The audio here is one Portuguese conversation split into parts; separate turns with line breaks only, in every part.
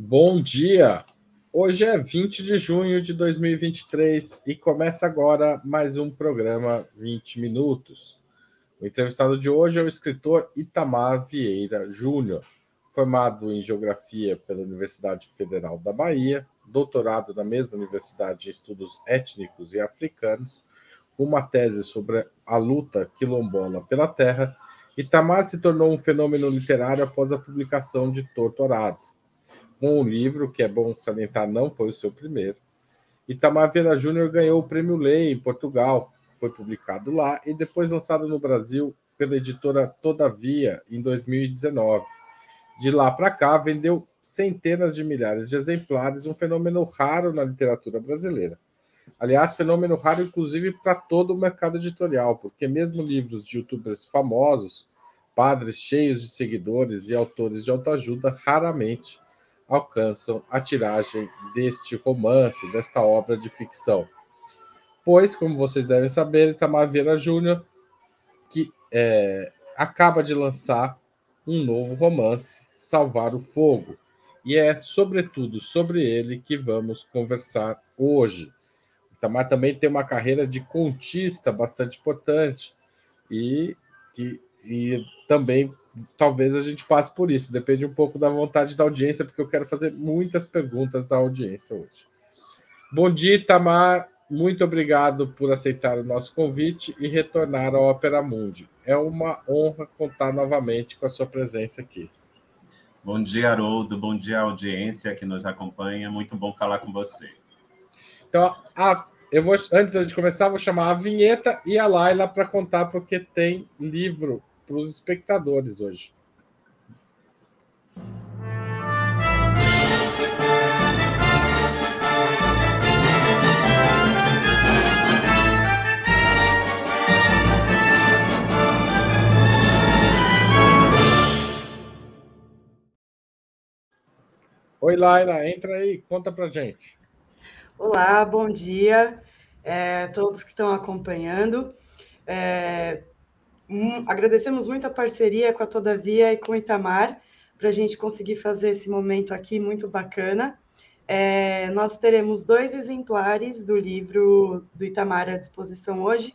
Bom dia! Hoje é 20 de junho de 2023 e começa agora mais um programa 20 Minutos. O entrevistado de hoje é o escritor Itamar Vieira Júnior, formado em Geografia pela Universidade Federal da Bahia, doutorado na mesma universidade em Estudos Étnicos e Africanos, uma tese sobre a luta quilombola pela terra. Itamar se tornou um fenômeno literário após a publicação de Torturado com o livro, que é bom salientar, não foi o seu primeiro. Itamar Vieira Júnior ganhou o Prêmio Lei em Portugal, foi publicado lá e depois lançado no Brasil pela editora Todavia em 2019. De lá para cá, vendeu centenas de milhares de exemplares, um fenômeno raro na literatura brasileira. Aliás, fenômeno raro, inclusive, para todo o mercado editorial, porque mesmo livros de youtubers famosos, padres cheios de seguidores e autores de autoajuda raramente alcançam a tiragem deste romance, desta obra de ficção. Pois, como vocês devem saber, Itamar Vieira Júnior, que é, acaba de lançar um novo romance, Salvar o Fogo. E é, sobretudo, sobre ele que vamos conversar hoje. Itamar também tem uma carreira de contista bastante importante e, e, e também talvez a gente passe por isso. Depende um pouco da vontade da audiência, porque eu quero fazer muitas perguntas da audiência hoje. Bom dia, Tamar. Muito obrigado por aceitar o nosso convite e retornar ao Opera Mundi. É uma honra contar novamente com a sua presença aqui.
Bom dia, Haroldo. Bom dia, audiência que nos acompanha. Muito bom falar com você.
Então, a, eu vou, antes de começar, vou chamar a vinheta e a Laila para contar, porque tem livro para os espectadores hoje. Oi, Laila, entra aí, conta pra gente.
Olá, bom dia é, todos que estão acompanhando. É, um, agradecemos muito a parceria com a Todavia e com o Itamar para a gente conseguir fazer esse momento aqui muito bacana. É, nós teremos dois exemplares do livro do Itamar à disposição hoje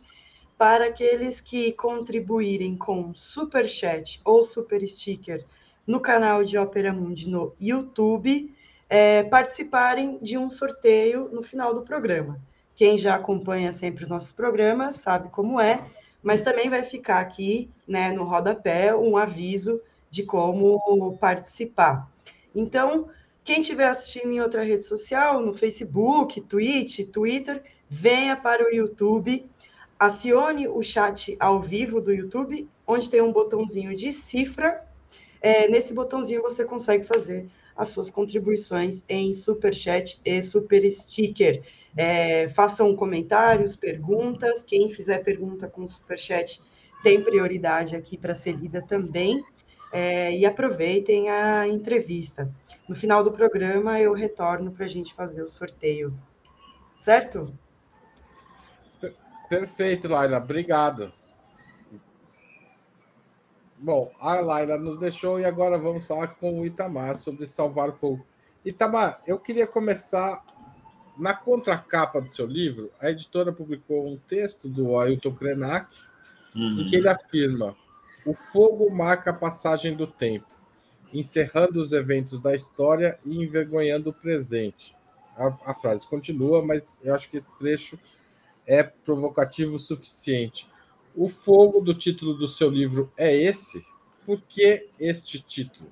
para aqueles que contribuírem com super chat ou super sticker no canal de Opera Mundi no YouTube, é, participarem de um sorteio no final do programa. Quem já acompanha sempre os nossos programas sabe como é mas também vai ficar aqui né, no rodapé um aviso de como participar. Então, quem estiver assistindo em outra rede social, no Facebook, Twitch, Twitter, venha para o YouTube, acione o chat ao vivo do YouTube, onde tem um botãozinho de cifra. É, nesse botãozinho você consegue fazer as suas contribuições em super chat e super sticker. É, façam comentários, perguntas. Quem fizer pergunta com superchat tem prioridade aqui para ser lida também. É, e aproveitem a entrevista. No final do programa, eu retorno para a gente fazer o sorteio. Certo?
Perfeito, Laila. Obrigado. Bom, a Laila nos deixou e agora vamos falar com o Itamar sobre salvar fogo. Itamar, eu queria começar na contracapa do seu livro, a editora publicou um texto do Ailton Krenak, uhum. em que ele afirma: o fogo marca a passagem do tempo, encerrando os eventos da história e envergonhando o presente. A, a frase continua, mas eu acho que esse trecho é provocativo o suficiente. O fogo do título do seu livro é esse? Por que este título?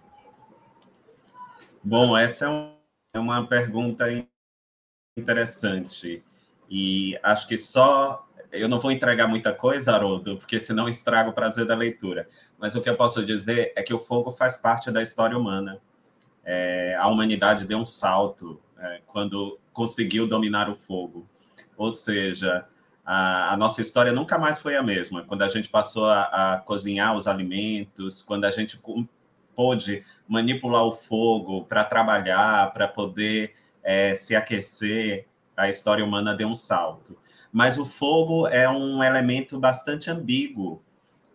Bom, essa é, é uma pergunta interessante. E acho que só. Eu não vou entregar muita coisa, Haroldo, porque senão estrago o prazer da leitura. Mas o que eu posso dizer é que o fogo faz parte da história humana. É, a humanidade deu um salto é, quando conseguiu dominar o fogo. Ou seja, a, a, nossa história nunca mais foi a mesma. Quando a gente passou a, a cozinhar os alimentos, quando a gente pôde manipular o fogo para trabalhar, para poder é, se aquecer, a história humana deu um salto. Mas o fogo é um elemento bastante ambíguo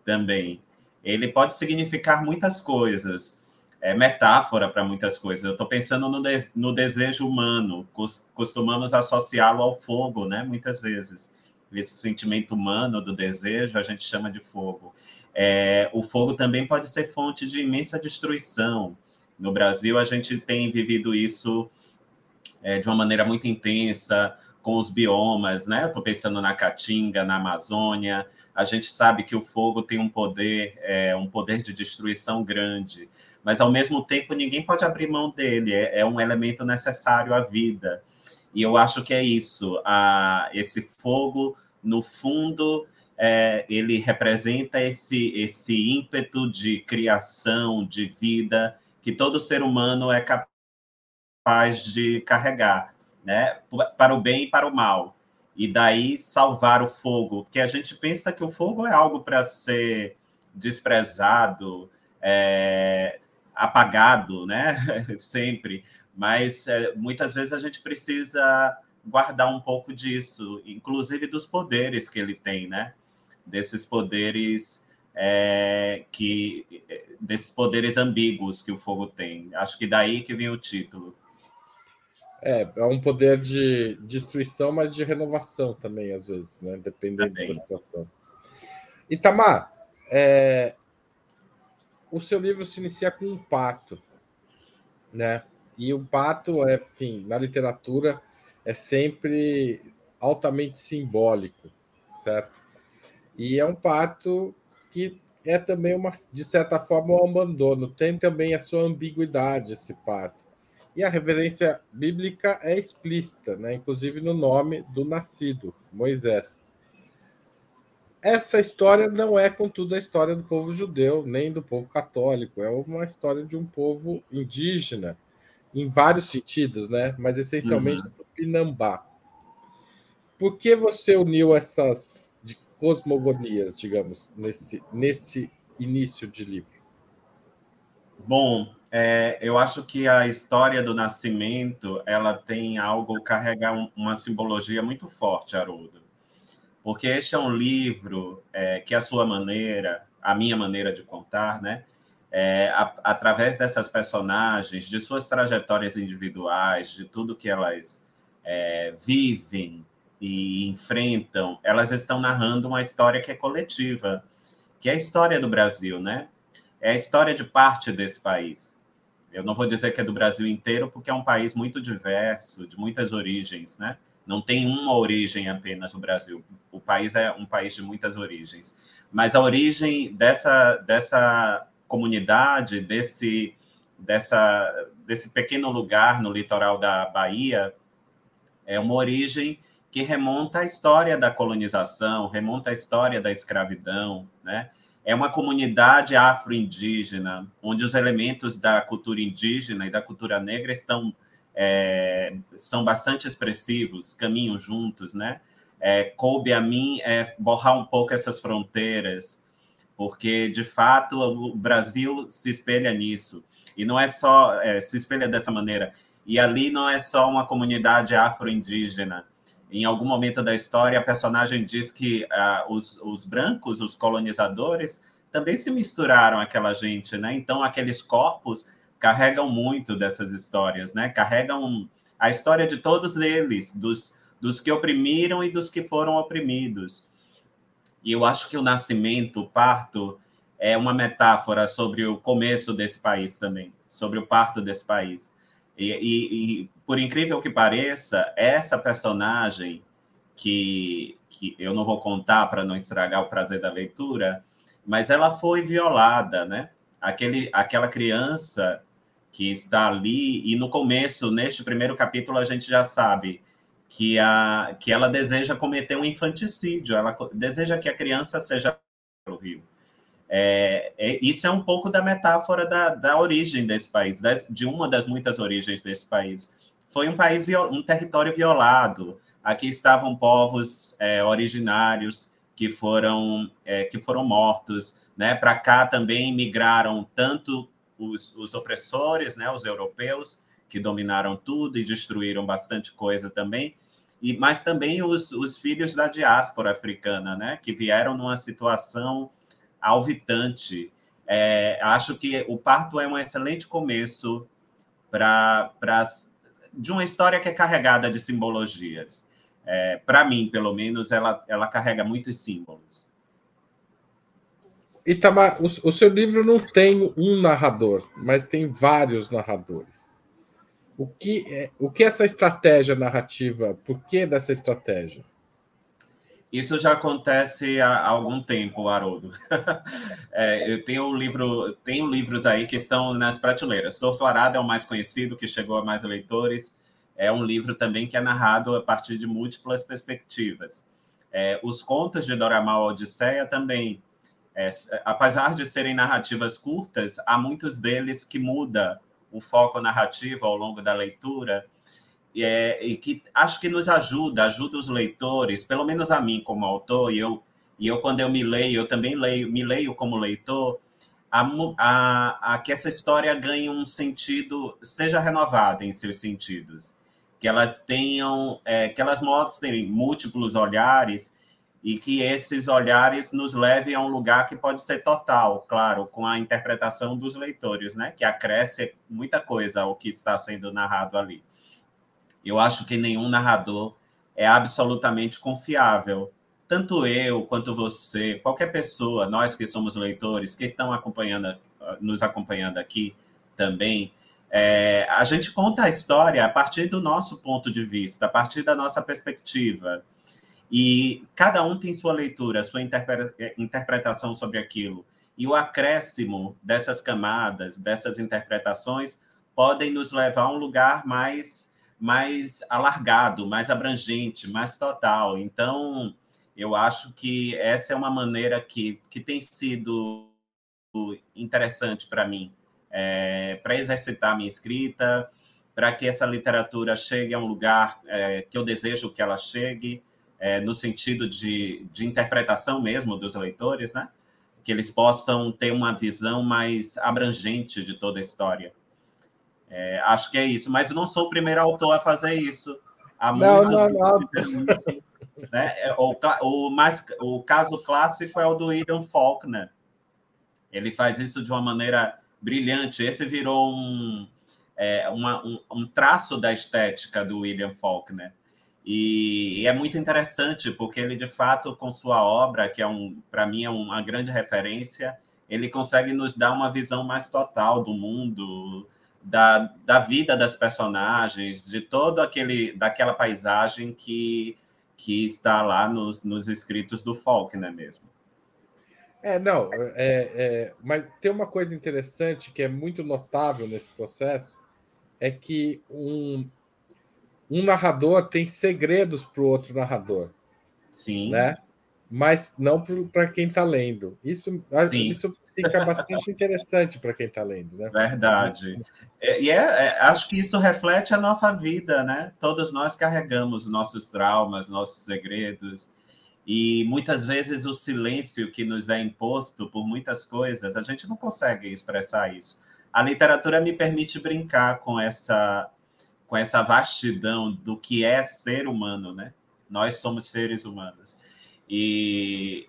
também. Ele pode significar muitas coisas. é metáfora para muitas coisas. Eu estou pensando no, de, no desejo humano, costumamos associá-lo ao fogo, né? Muitas vezes. Esse sentimento humano do desejo a gente chama de fogo. É, o fogo também pode ser fonte de imensa destruição. No Brasil, a gente tem vivido isso é, de uma maneira muito intensa com os biomas, né? Estou pensando na Caatinga, na Amazônia. A gente sabe que o fogo tem um poder, é, um poder de destruição grande mas ao mesmo tempo ninguém pode abrir mão dele, é, é um elemento necessário à vida. E eu acho que é isso, a, esse fogo, no fundo, é, ele representa esse, esse ímpeto de criação, de vida, que todo ser humano é capaz de carregar, né? para o bem e para o mal. E daí salvar o fogo, porque a gente pensa que o fogo é algo para ser desprezado, é, apagado, né? Sempre. Mas é, muitas vezes a gente precisa guardar um pouco disso, inclusive dos poderes que ele tem, né? Desses poderes é, que desses poderes ambíguos que o fogo tem. Acho que daí que vem o título.
É, é um poder de destruição, mas de renovação também, às vezes, né? Dependendo também. da situação. Itamar, é, o seu livro se inicia com um pato, né? E o pato, é, enfim, na literatura é sempre altamente simbólico, certo? E é um pato que é também uma, de certa forma, um abandono. Tem também a sua ambiguidade esse pato. E a reverência bíblica é explícita, né? Inclusive no nome do nascido, Moisés. Essa história não é, contudo, a história do povo judeu, nem do povo católico. É uma história de um povo indígena, em vários sentidos, né? Mas essencialmente uhum. do Pinambá. Por que você uniu essas cosmogonias, digamos, nesse, nesse início de livro?
Bom, é, eu acho que a história do nascimento ela tem algo, carrega uma simbologia muito forte, Haroldo porque este é um livro é, que a sua maneira, a minha maneira de contar, né, é, a, através dessas personagens, de suas trajetórias individuais, de tudo que elas é, vivem e enfrentam, elas estão narrando uma história que é coletiva, que é a história do Brasil, né? É a história de parte desse país. Eu não vou dizer que é do Brasil inteiro, porque é um país muito diverso, de muitas origens, né? Não tem uma origem apenas no Brasil. O país é um país de muitas origens. Mas a origem dessa, dessa comunidade, desse, dessa, desse pequeno lugar no litoral da Bahia, é uma origem que remonta à história da colonização, remonta à história da escravidão, né? É uma comunidade afro-indígena, onde os elementos da cultura indígena e da cultura negra estão é, são bastante expressivos, caminham juntos, né? É, coube a mim é, borrar um pouco essas fronteiras, porque de fato o Brasil se espelha nisso e não é só é, se espelha dessa maneira. E ali não é só uma comunidade afro-indígena. Em algum momento da história, a personagem diz que ah, os, os brancos, os colonizadores, também se misturaram aquela gente, né? Então aqueles corpos carregam muito dessas histórias, né? Carregam a história de todos eles, dos, dos que oprimiram e dos que foram oprimidos. E eu acho que o nascimento, o parto, é uma metáfora sobre o começo desse país também, sobre o parto desse país. E, e, e por incrível que pareça, essa personagem que, que eu não vou contar para não estragar o prazer da leitura, mas ela foi violada, né? Aquele, aquela criança que está ali, e no começo, neste primeiro capítulo, a gente já sabe que, a, que ela deseja cometer um infanticídio, ela deseja que a criança seja o rio. É, é, isso é um pouco da metáfora da, da origem desse país, de uma das muitas origens desse país. Foi um país, um território violado. Aqui estavam povos é, originários que foram, é, que foram mortos. Né? Para cá também migraram tanto os, os opressores, né, os europeus, que dominaram tudo e destruíram bastante coisa também, e mas também os, os filhos da diáspora africana, né, que vieram numa situação alvitante. É, acho que o parto é um excelente começo para de uma história que é carregada de simbologias. É, para mim, pelo menos, ela, ela carrega muitos símbolos.
Itamar, o, o seu livro não tem um narrador, mas tem vários narradores. O que é, o que é essa estratégia narrativa? Por que dessa estratégia?
Isso já acontece há algum tempo, Haroldo. é, eu tenho um livro, tenho livros aí que estão nas prateleiras. Torto Arado é o mais conhecido, que chegou a mais leitores. É um livro também que é narrado a partir de múltiplas perspectivas. É, os contos de Doramal Odisseia também, é, apesar de serem narrativas curtas, há muitos deles que muda o foco narrativo ao longo da leitura é, e que acho que nos ajuda, ajuda os leitores, pelo menos a mim como autor, e eu, e eu quando eu me leio, eu também leio, me leio como leitor, a, a, a que essa história ganhe um sentido, seja renovada em seus sentidos, que elas tenham, é, que elas mostrem múltiplos olhares e que esses olhares nos levem a um lugar que pode ser total, claro, com a interpretação dos leitores, né, que acresce muita coisa ao que está sendo narrado ali. Eu acho que nenhum narrador é absolutamente confiável. Tanto eu quanto você, qualquer pessoa, nós que somos leitores, que estão acompanhando, nos acompanhando aqui também, é, a gente conta a história a partir do nosso ponto de vista, a partir da nossa perspectiva. E cada um tem sua leitura, sua interpretação sobre aquilo. E o acréscimo dessas camadas, dessas interpretações, podem nos levar a um lugar mais mais alargado, mais abrangente, mais total. Então, eu acho que essa é uma maneira que, que tem sido interessante para mim, é, para exercitar minha escrita, para que essa literatura chegue a um lugar é, que eu desejo que ela chegue, é, no sentido de, de interpretação mesmo dos leitores, né? que eles possam ter uma visão mais abrangente de toda a história. É, acho que é isso, mas não sou o primeiro autor a fazer isso. Há não, muitos não, não. Né? É, o, o, mais, o caso clássico é o do William Faulkner. Ele faz isso de uma maneira brilhante. Esse virou um, é, uma, um, um, traço da estética do William Faulkner. E, e, é muito interessante, porque ele, de fato, com sua obra, que é um, para mim é uma grande referência, ele consegue nos dar uma visão mais total do mundo, da, da vida das personagens, de todo aquele daquela paisagem que, que está lá nos, nos escritos do Faulkner mesmo.
É, não, é, é, mas tem uma coisa interessante que é muito notável nesse processo, é que um, um narrador tem segredos para o outro narrador.
Sim.
Né? Mas não para quem está lendo. Isso, Sim. isso fica bastante interessante para quem está lendo, né?
Verdade. É, e é, é, acho que isso reflete a nossa vida, né? Todos nós carregamos nossos traumas, nossos segredos. E muitas vezes o silêncio que nos é imposto por muitas coisas, a gente não consegue expressar isso. A literatura me permite brincar com essa com essa vastidão do que é ser humano, né? Nós somos seres humanos. E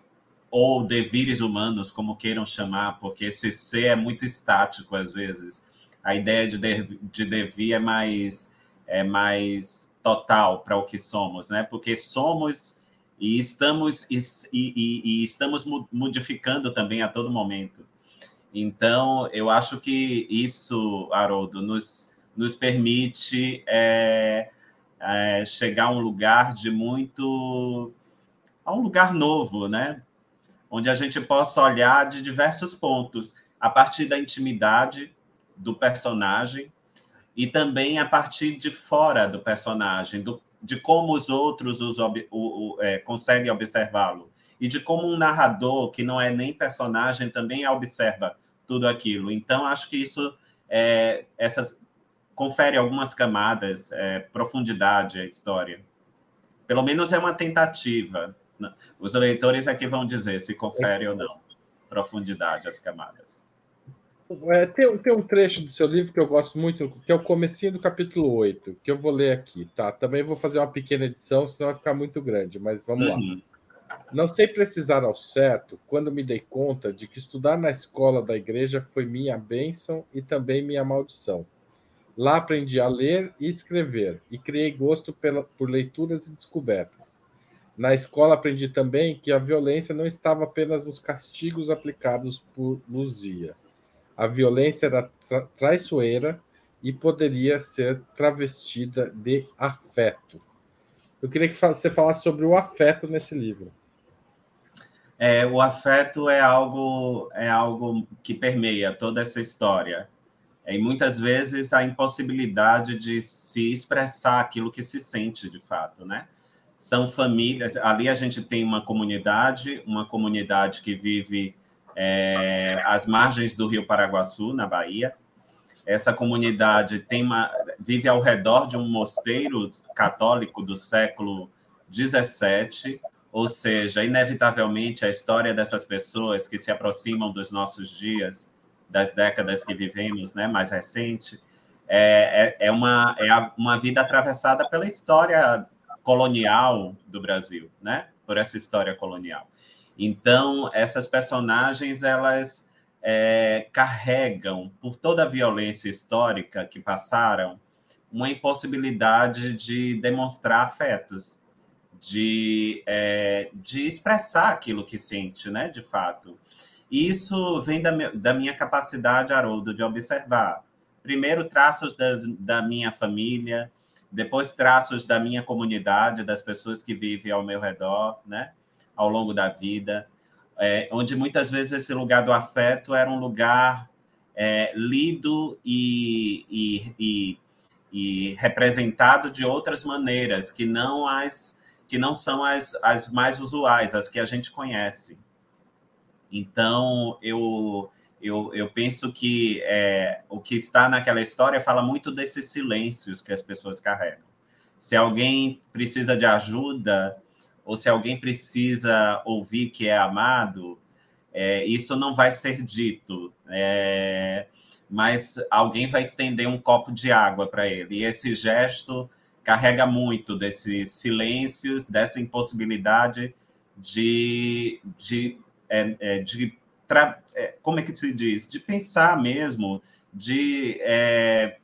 ou devires humanos, como queiram chamar, porque esse ser é muito estático às vezes. A ideia de, de, de devir é mais, é mais total para o que somos, né? Porque somos e estamos e, e, e, estamos modificando também a todo momento. Então, eu acho que isso, Haroldo, nos, nos permite é, é, chegar a um lugar de muito a um lugar novo, né? Onde a gente possa olhar de diversos pontos, a partir da intimidade do personagem e também a partir de fora do personagem, do, de como os outros os, o, o, é, conseguem observá-lo e de como um narrador que não é nem personagem também observa tudo aquilo. Então acho que isso é, essas confere algumas camadas, é, profundidade à história. Pelo menos é uma tentativa. Os leitores aqui é vão dizer se confere ou não profundidade as camadas.
É, tem, tem, um trecho do seu livro que eu gosto muito, que é o comecinho do capítulo 8, que eu vou ler aqui, tá? Também vou fazer uma pequena edição, senão vai ficar muito grande, mas vamos uhum. lá. Não sei precisar ao certo quando me dei conta de que estudar na escola da igreja foi minha bênção e também minha maldição. Lá aprendi a ler e escrever e criei gosto pela, por leituras e descobertas. Na escola aprendi também que a violência não estava apenas nos castigos aplicados por Luzia. A violência era tra traiçoeira e poderia ser travestida de afeto. Eu queria que você falasse sobre o afeto nesse livro.
É, o afeto é algo é algo que permeia toda essa história. É, e muitas vezes a impossibilidade de se expressar aquilo que se sente de fato, né? São famílias. Ali a gente tem uma comunidade, uma comunidade que vive é, às margens do Rio Paraguaçu, na Bahia. Essa comunidade tem uma, vive ao redor de um mosteiro católico do século 17 ou seja, inevitavelmente, a história dessas pessoas que se aproximam dos nossos dias, das décadas que vivemos, né, mais recente, é, é, é, uma, é uma vida atravessada pela história colonial do Brasil, né? Por essa história colonial. Então, essas personagens, elas é, carregam, por toda a violência histórica que passaram, uma impossibilidade de demonstrar afetos de, é, de expressar aquilo que sente, né, de fato. E isso vem da, da minha capacidade, Haroldo, de observar. Primeiro, traços das, da minha família, depois, traços da minha comunidade, das pessoas que vivem ao meu redor, né, ao longo da vida, é, onde muitas vezes esse lugar do afeto era um lugar é, lido e, e, e, e representado de outras maneiras, que não as que não são as, as mais usuais, as que a gente conhece. Então, eu, eu, eu penso que é, o que está naquela história fala muito desses silêncios que as pessoas carregam. Se alguém precisa de ajuda, ou se alguém precisa ouvir que é amado, é, isso não vai ser dito. É, mas alguém vai estender um copo de água para ele. E esse gesto carrega muito desses silêncios, dessa impossibilidade de, de, é, é, de tra, é, como é que se diz, de pensar mesmo, de é,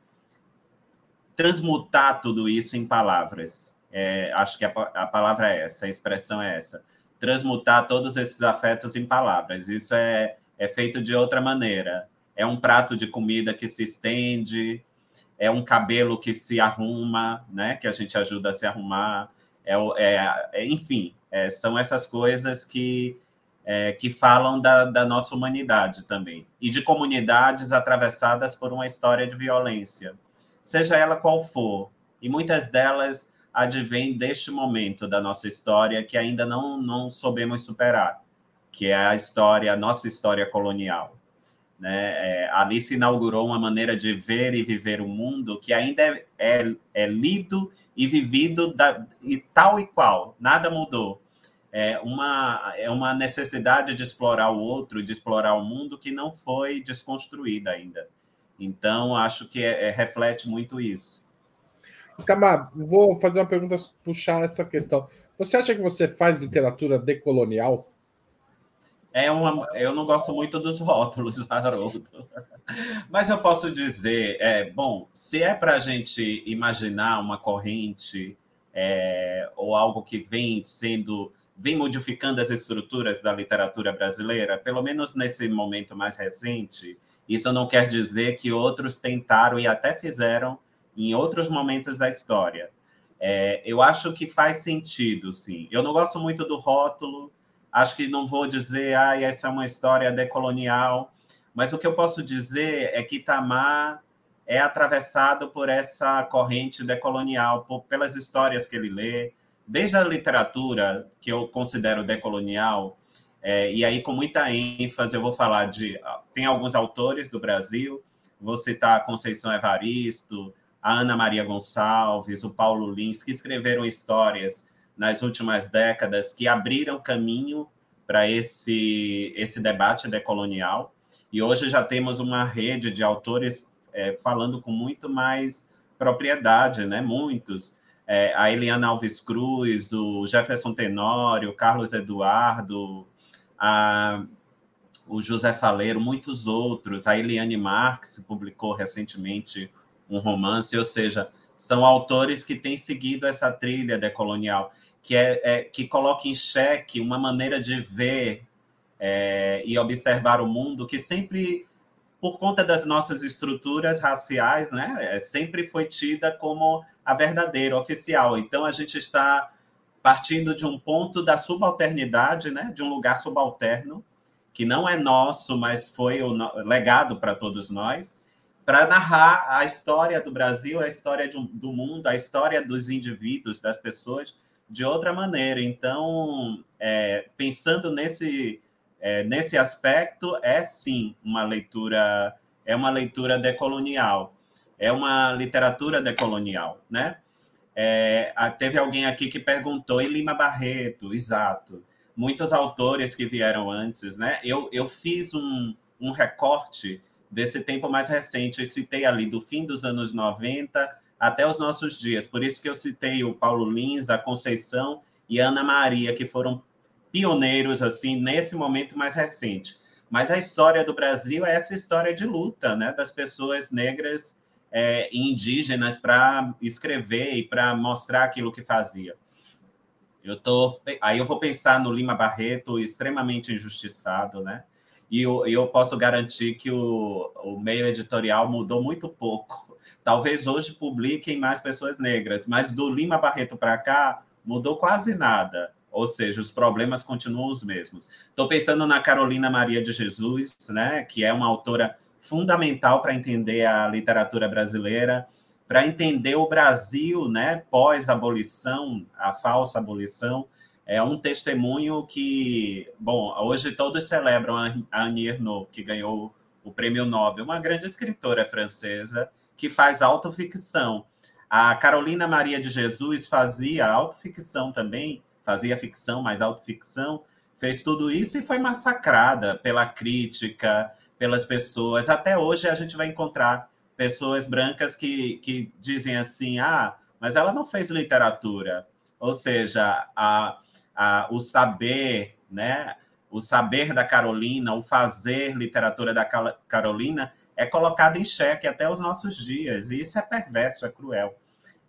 transmutar tudo isso em palavras. É, acho que a, a palavra é essa, a expressão é essa. Transmutar todos esses afetos em palavras. Isso é, é feito de outra maneira. É um prato de comida que se estende, é um cabelo que se arruma, né? Que a gente ajuda a se arrumar. É, é, é enfim, é, são essas coisas que, é, que falam da, da, nossa humanidade também. E de comunidades atravessadas por uma história de violência, seja ela qual for. E muitas delas advêm deste momento da nossa história que ainda não, não soubemos superar, que é a história, a nossa história colonial. Né? É, ali se inaugurou uma maneira de ver e viver o mundo que ainda é, é, é lido e vivido da, e tal e qual, nada mudou. É uma, é uma necessidade de explorar o outro, de explorar o mundo que não foi desconstruída ainda. Então, acho que é, é reflete muito isso.
Camar, vou fazer uma pergunta, puxar essa questão. Você acha que você faz literatura decolonial?
é uma. Eu não gosto muito dos rótulos, Haroldo. Mas eu posso dizer, é, bom, se é para a gente imaginar uma corrente é, ou algo que vem sendo, vem modificando as estruturas da literatura brasileira, pelo menos nesse momento mais recente, isso não quer dizer que outros tentaram e até fizeram em outros momentos da história. É, eu acho que faz sentido, sim. Eu não gosto muito do rótulo Acho que não vou dizer, ah, essa é uma história decolonial, mas o que eu posso dizer é que Itamar é atravessado por essa corrente decolonial, por, pelas histórias que ele lê, desde a literatura, que eu considero decolonial, é, e aí com muita ênfase eu vou falar de. Tem alguns autores do Brasil, vou citar a Conceição Evaristo, a Ana Maria Gonçalves, o Paulo Lins, que escreveram histórias nas últimas décadas que abriram caminho para esse, esse debate decolonial. E hoje já temos uma rede de autores é, falando com muito mais propriedade, né? muitos. É, a Eliana Alves Cruz, o Jefferson Tenório, o Carlos Eduardo, a, o José Faleiro, muitos outros. A Eliane Marx publicou recentemente um romance, ou seja, são autores que têm seguido essa trilha decolonial, que é, é que coloca em xeque uma maneira de ver é, e observar o mundo que sempre por conta das nossas estruturas raciais, né, é, sempre foi tida como a verdadeira, oficial. Então, a gente está partindo de um ponto da subalternidade, né, de um lugar subalterno, que não é nosso, mas foi o legado para todos nós, para narrar a história do Brasil, a história do mundo, a história dos indivíduos, das pessoas, de outra maneira. Então, é, pensando nesse é, nesse aspecto é sim uma leitura é uma leitura decolonial é uma literatura decolonial né? É, teve alguém aqui que perguntou em Lima Barreto? Exato. Muitos autores que vieram antes né? Eu, eu fiz um, um recorte desse tempo mais recente. Eu citei ali do fim dos anos 90 até os nossos dias. Por isso que eu citei o Paulo Lins a Conceição e Ana Maria que foram pioneiros assim nesse momento mais recente. Mas a história do Brasil é essa história de luta, né, das pessoas negras é, indígenas para escrever e para mostrar aquilo que fazia. Eu tô, aí eu vou pensar no Lima Barreto, extremamente injustiçado, né? E eu, eu posso garantir que o, o meio editorial mudou muito pouco. Talvez hoje publiquem mais pessoas negras, mas do Lima Barreto para cá mudou quase nada ou seja, os problemas continuam os mesmos. Estou pensando na Carolina Maria de Jesus, né, que é uma autora fundamental para entender a literatura brasileira, para entender o Brasil, né, pós-abolição, a falsa abolição, é um testemunho que, bom, hoje todos celebram a Annie Ernaux, que ganhou o prêmio Nobel, uma grande escritora francesa que faz autoficção. A Carolina Maria de Jesus fazia autoficção também, fazia ficção, mais autoficção, fez tudo isso e foi massacrada pela crítica, pelas pessoas. Até hoje a gente vai encontrar pessoas brancas que, que dizem assim: ah, mas ela não fez literatura. Ou seja, a, a, o saber, né? O saber da Carolina, o fazer literatura da Carolina é colocado em xeque até os nossos dias. E isso é perverso, é cruel.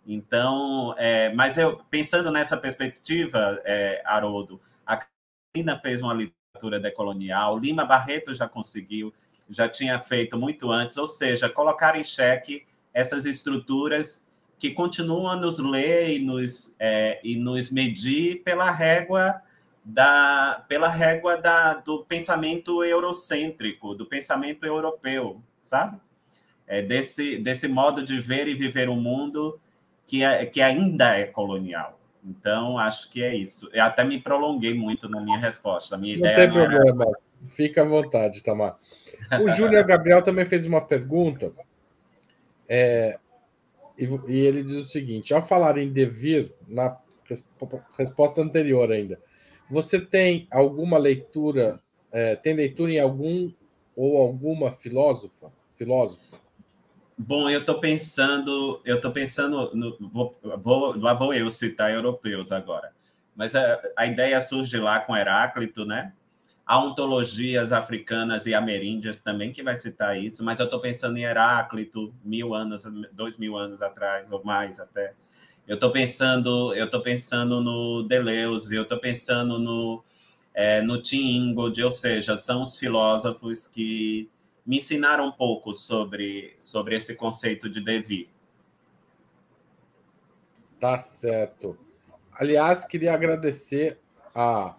Então, é, mas eu pensando nessa perspectiva, é, Haroldo, a Carolina fez uma literatura decolonial, Lima Barreto já conseguiu, já tinha feito muito antes, ou seja, colocar em xeque essas estruturas que continuam a nos ler e nos, é, e nos medir pela régua da pela régua da, do pensamento eurocêntrico, do pensamento europeu, sabe? É desse, desse modo de ver e viver o mundo que, é, que ainda é colonial. Então, acho que é isso. Eu até me prolonguei muito na minha resposta. A minha
não
ideia
tem não problema. Era... Fica à vontade, Tamar. O Júnior Gabriel também fez uma pergunta. É, e, e, ele diz o seguinte: ao falar em devir, na resposta anterior ainda, você tem alguma leitura, é, tem leitura em algum ou alguma filósofa? Filósofo?
Bom, eu estou pensando, eu estou pensando, no, vou, vou, lá vou eu citar europeus agora, mas a, a ideia surge lá com Heráclito, né? Há ontologias africanas e ameríndias também que vai citar isso, mas eu estou pensando em Heráclito, mil anos, dois mil anos atrás, ou mais até. Eu estou pensando, eu estou pensando no Deleuze, eu estou pensando no, é, no Tim Ingold, ou seja, são os filósofos que me ensinaram um pouco sobre, sobre esse conceito de devir.
Tá certo. Aliás, queria agradecer a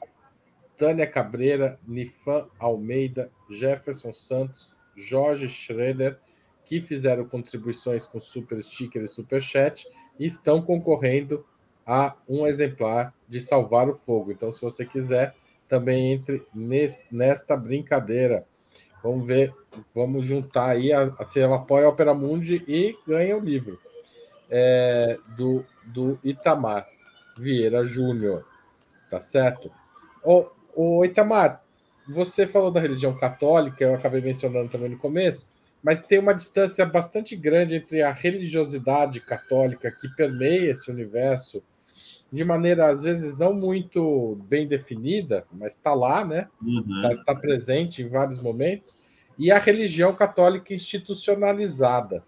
Tânia Cabreira, Nifan Almeida, Jefferson Santos, Jorge Schroeder, que fizeram contribuições com Super Sticker e Super Chat e estão concorrendo a um exemplar de Salvar o Fogo. Então, se você quiser, também entre nesta brincadeira. Vamos ver, vamos juntar aí, a, a, se ela apoia a Opera Mundi e ganha o livro é, do, do Itamar Vieira Júnior, tá certo? Ô, ô, Itamar, você falou da religião católica, eu acabei mencionando também no começo, mas tem uma distância bastante grande entre a religiosidade católica que permeia esse universo de maneira às vezes não muito bem definida, mas está lá, né? Está uhum. tá presente em vários momentos, e a religião católica institucionalizada.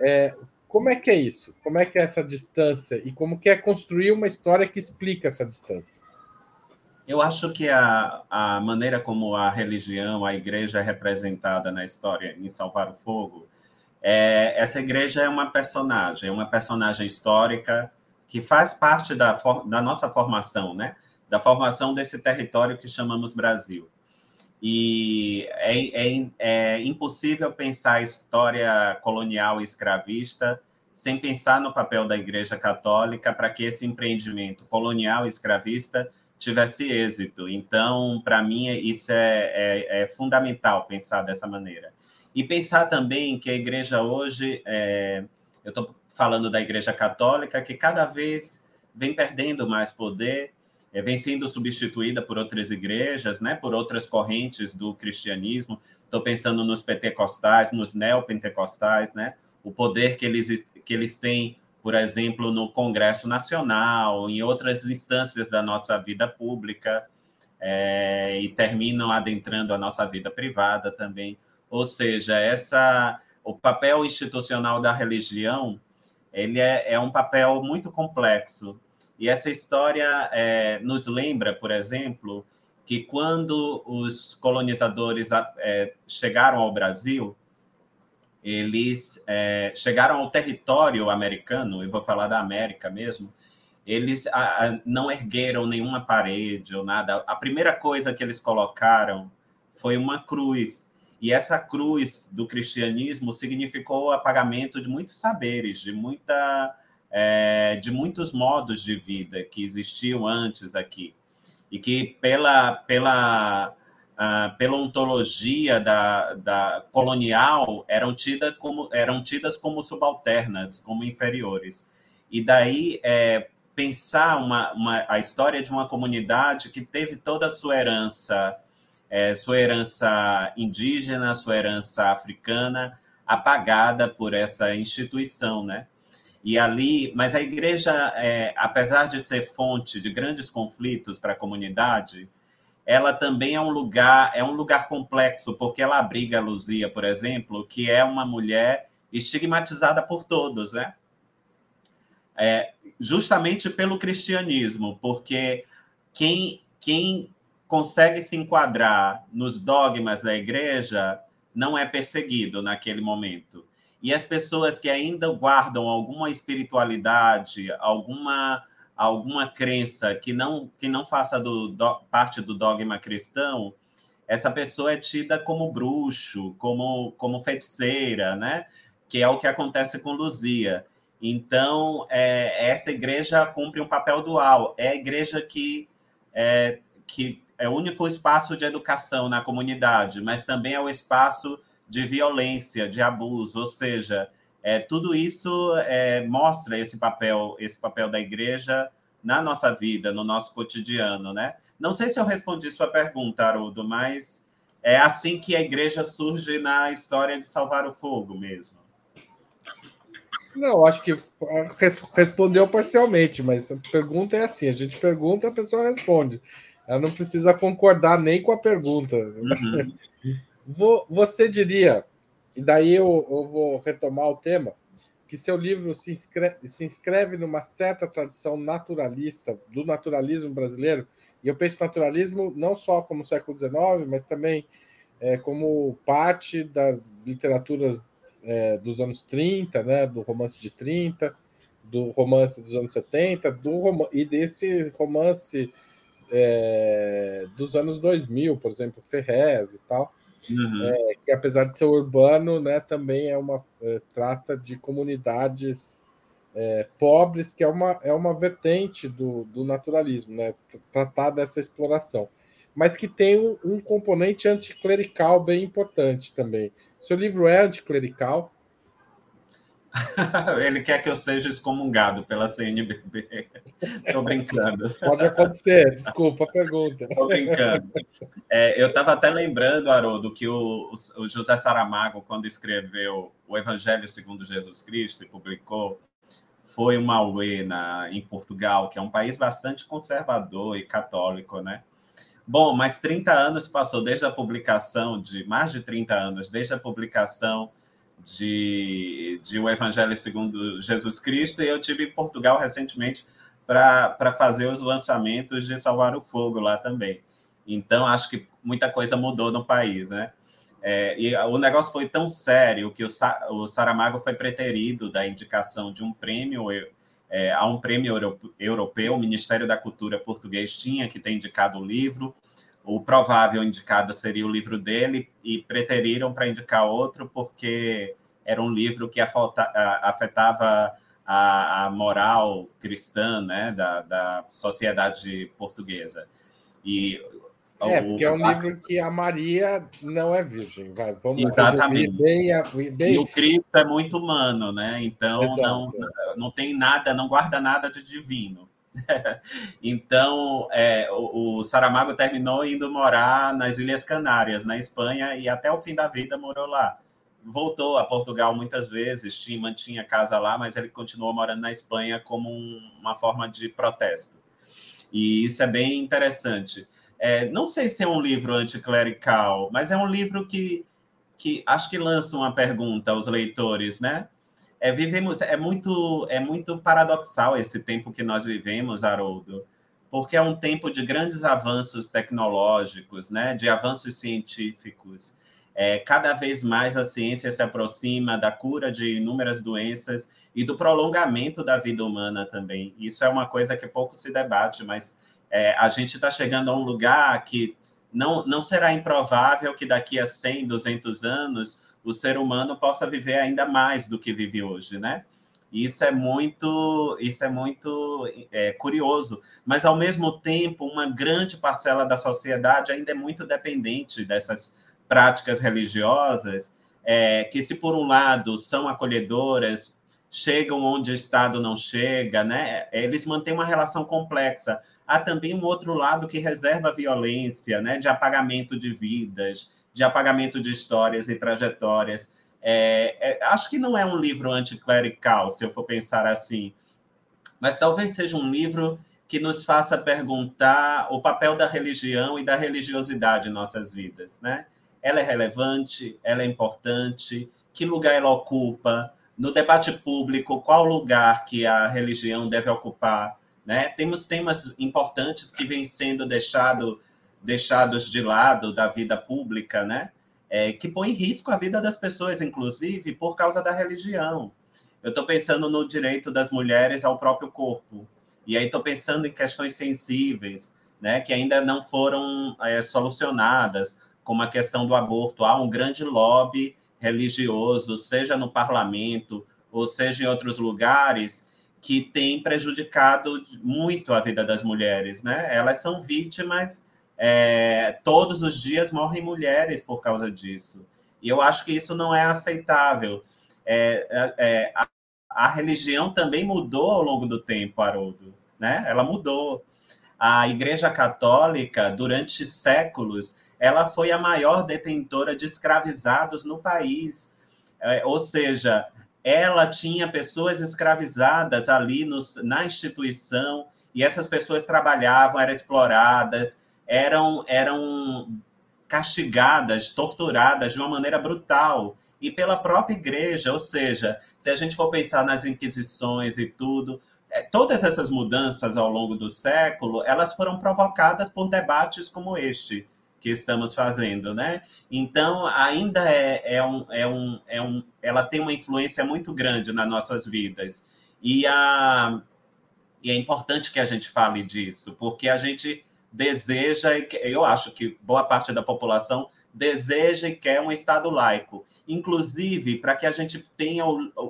É, como é que é isso? Como é que é essa distância e como que é construir uma história que explica essa distância?
Eu acho que a, a maneira como a religião, a igreja é representada na história em Salvar o Fogo, é, essa igreja é uma personagem, uma personagem histórica que faz parte da, da nossa formação, né? Da formação desse território que chamamos Brasil. E é, é, é impossível pensar a história colonial e escravista sem pensar no papel da Igreja Católica para que esse empreendimento colonial e escravista tivesse êxito. Então, para mim, isso é, é, é, fundamental pensar dessa maneira. E pensar também que a igreja hoje, é, eu estou falando da igreja católica, que cada vez vem perdendo mais poder, é, vem sendo substituída por outras igrejas, né, por outras correntes do cristianismo. Estou pensando nos pentecostais, nos neopentecostais, né, o poder que eles, que eles têm por exemplo, no Congresso Nacional, em outras instâncias da nossa vida pública, é, e terminam adentrando a nossa vida privada também. Ou seja, essa, o papel institucional da religião ele é, é um papel muito complexo. E essa história é, nos lembra, por exemplo, que quando os colonizadores é, chegaram ao Brasil, eles é, chegaram ao território americano, eu vou falar da América mesmo, eles a, a, não ergueram nenhuma parede ou nada. A primeira coisa que eles colocaram foi uma cruz. E essa cruz do cristianismo significou o apagamento de muitos saberes, de, muita, é, de muitos modos de vida que existiam antes aqui. E que, pela, pela uh, pela ontologia da, da colonial, eram, tida como, eram tidas como subalternas, como inferiores. E daí é, pensar uma, uma, a história de uma comunidade que teve toda a sua herança, é, sua herança indígena, sua herança africana, apagada por essa instituição, né? E ali, mas a igreja, é, apesar de ser fonte de grandes conflitos para a comunidade, ela também é um lugar, é um lugar complexo, porque ela abriga a Luzia, por exemplo, que é uma mulher estigmatizada por todos, né? É, justamente pelo cristianismo, porque quem, quem consegue se enquadrar nos dogmas da igreja não é perseguido naquele momento. E as pessoas que ainda guardam alguma espiritualidade, alguma alguma crença que não que não faça do, do, parte do dogma cristão, essa pessoa é tida como bruxo, como como feiticeira, né? Que é o que acontece com Luzia. Então, é, essa igreja cumpre um papel dual. É a igreja que é, que é o único espaço de educação na comunidade, mas também é o espaço de violência, de abuso, ou seja, é, tudo isso é, mostra esse papel, esse papel da igreja na nossa vida, no nosso cotidiano, né? Não sei se eu respondi sua pergunta, Haroldo, mas é assim que a igreja surge na história de salvar o fogo mesmo.
Não, acho que respondeu parcialmente, mas a pergunta é assim: a gente pergunta, a pessoa responde. Ela não precisa concordar nem com a pergunta. Uhum. Você diria e daí eu, eu vou retomar o tema, que seu livro se inscreve, se inscreve numa certa tradição naturalista, do naturalismo brasileiro, e eu penso naturalismo não só como século XIX, mas também é, como parte das literaturas é, dos anos 30, né, do romance de 30, do romance dos anos 70, do e desse romance é, dos anos 2000, por exemplo, Ferrez e tal. Uhum. É, que apesar de ser urbano, né, também é uma é, trata de comunidades é, pobres, que é uma, é uma vertente do, do naturalismo, né, tratar dessa exploração, mas que tem um, um componente anticlerical bem importante também. Seu livro é anticlerical?
Ele quer que eu seja excomungado pela CNBB. Estou brincando.
Pode acontecer, desculpa a pergunta.
Estou brincando. É, eu estava até lembrando, Haroldo, que o, o, José Saramago, quando escreveu o Evangelho segundo Jesus Cristo e publicou, foi uma UE na, em Portugal, que é um país bastante conservador e católico, né? Bom, mas 30 anos passou desde a publicação de mais de 30 anos, desde a publicação de, de O Evangelho segundo Jesus Cristo, e eu tive em Portugal recentemente para fazer os lançamentos de Salvar o Fogo lá também. Então, acho que muita coisa mudou no país, né? É, e o negócio foi tão sério que o, o Saramago foi preterido da indicação de um prêmio é, a um prêmio europeu, o Ministério da Cultura português tinha que ter indicado o livro, o provável indicado seria o livro dele, e preteriram para indicar outro, porque era um livro que afetava a, a moral cristã né, da, da sociedade portuguesa.
E é, porque é um livro que a Maria não é virgem. Vai,
vamos Exatamente. Bem, bem... E o Cristo é muito humano, né? Então não, não tem nada, não guarda nada de divino. então é, o, o, Saramago terminou indo morar nas Ilhas Canárias, na Espanha, e até o fim da vida morou lá. Voltou a Portugal muitas vezes, tinha, mantinha casa lá, mas ele continuou morando na Espanha como um, uma forma de protesto. E isso é bem interessante. É, não sei se é um livro anticlerical, mas é um livro que, que acho que lança uma pergunta aos leitores, né? É, vivemos, é muito, é muito paradoxal esse tempo que nós vivemos, Haroldo, porque é um tempo de grandes avanços tecnológicos, né? De avanços científicos. É, cada vez mais a ciência se aproxima da cura de inúmeras doenças e do prolongamento da vida humana também. Isso é uma coisa que pouco se debate, mas é, a gente está chegando a um lugar que não, não será improvável que daqui a 100, 200 anos o ser humano possa viver ainda mais do que vive hoje, né? Isso é muito, isso é muito é, curioso, mas ao mesmo tempo uma grande parcela da sociedade ainda é muito dependente dessas práticas religiosas, é, que se por um lado são acolhedoras, chegam onde o Estado não chega, né? Eles mantêm uma relação complexa há também um outro lado que reserva violência, né, de apagamento de vidas, de apagamento de histórias e trajetórias. É, é, acho que não é um livro anticlerical, se eu for pensar assim, mas talvez seja um livro que nos faça perguntar o papel da religião e da religiosidade em nossas vidas, né? Ela é relevante, ela é importante, que lugar ela ocupa no debate público, qual lugar que a religião deve ocupar né? Temos temas importantes que vêm sendo deixado, deixados de lado da vida pública, né? É, que põe em risco a vida das pessoas, inclusive por causa da religião. Eu estou pensando no direito das mulheres ao próprio corpo. E aí estou pensando em questões sensíveis, né, que ainda não foram é, solucionadas, como a questão do aborto. Há um grande lobby religioso, seja no parlamento ou seja em outros lugares, que tem prejudicado muito a vida das mulheres, né? Elas são vítimas, é, todos os dias morrem mulheres por causa disso. E eu acho que isso não é aceitável. É, é, é, a, a, religião também mudou ao longo do tempo, Haroldo, né? Ela mudou. A Igreja Católica, durante séculos, ela foi a maior detentora de escravizados no país. É, ou seja, ela tinha pessoas escravizadas ali nos, na instituição, e essas pessoas trabalhavam, eram exploradas, eram, eram castigadas, torturadas de uma maneira brutal, e pela própria igreja, ou seja, se a gente for pensar nas inquisições e tudo, é, todas essas mudanças ao longo do século, elas foram provocadas por debates como este, que estamos fazendo, né? Então, ainda é, é, um, é, um, é um. Ela tem uma influência muito grande nas nossas vidas. E, a, e é importante que a gente fale disso, porque a gente deseja, eu acho que boa parte da população deseja e quer um Estado laico, inclusive para que a gente tenha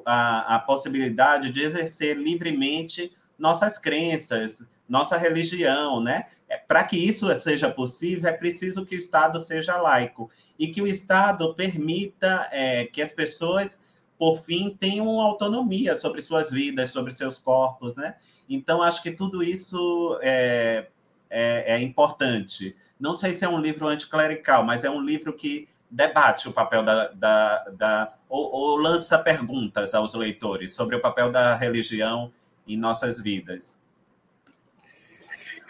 a, a possibilidade de exercer livremente nossas crenças, nossa religião, né? É, Para que isso seja possível, é preciso que o Estado seja laico e que o Estado permita é, que as pessoas por fim, tenham autonomia sobre suas vidas, sobre seus corpos, né? Então, acho que tudo isso é, é, é importante. Não sei se é um livro anticlerical, mas é um livro que debate o papel da. da, da ou, ou, lança perguntas aos leitores sobre o papel da religião em nossas vidas.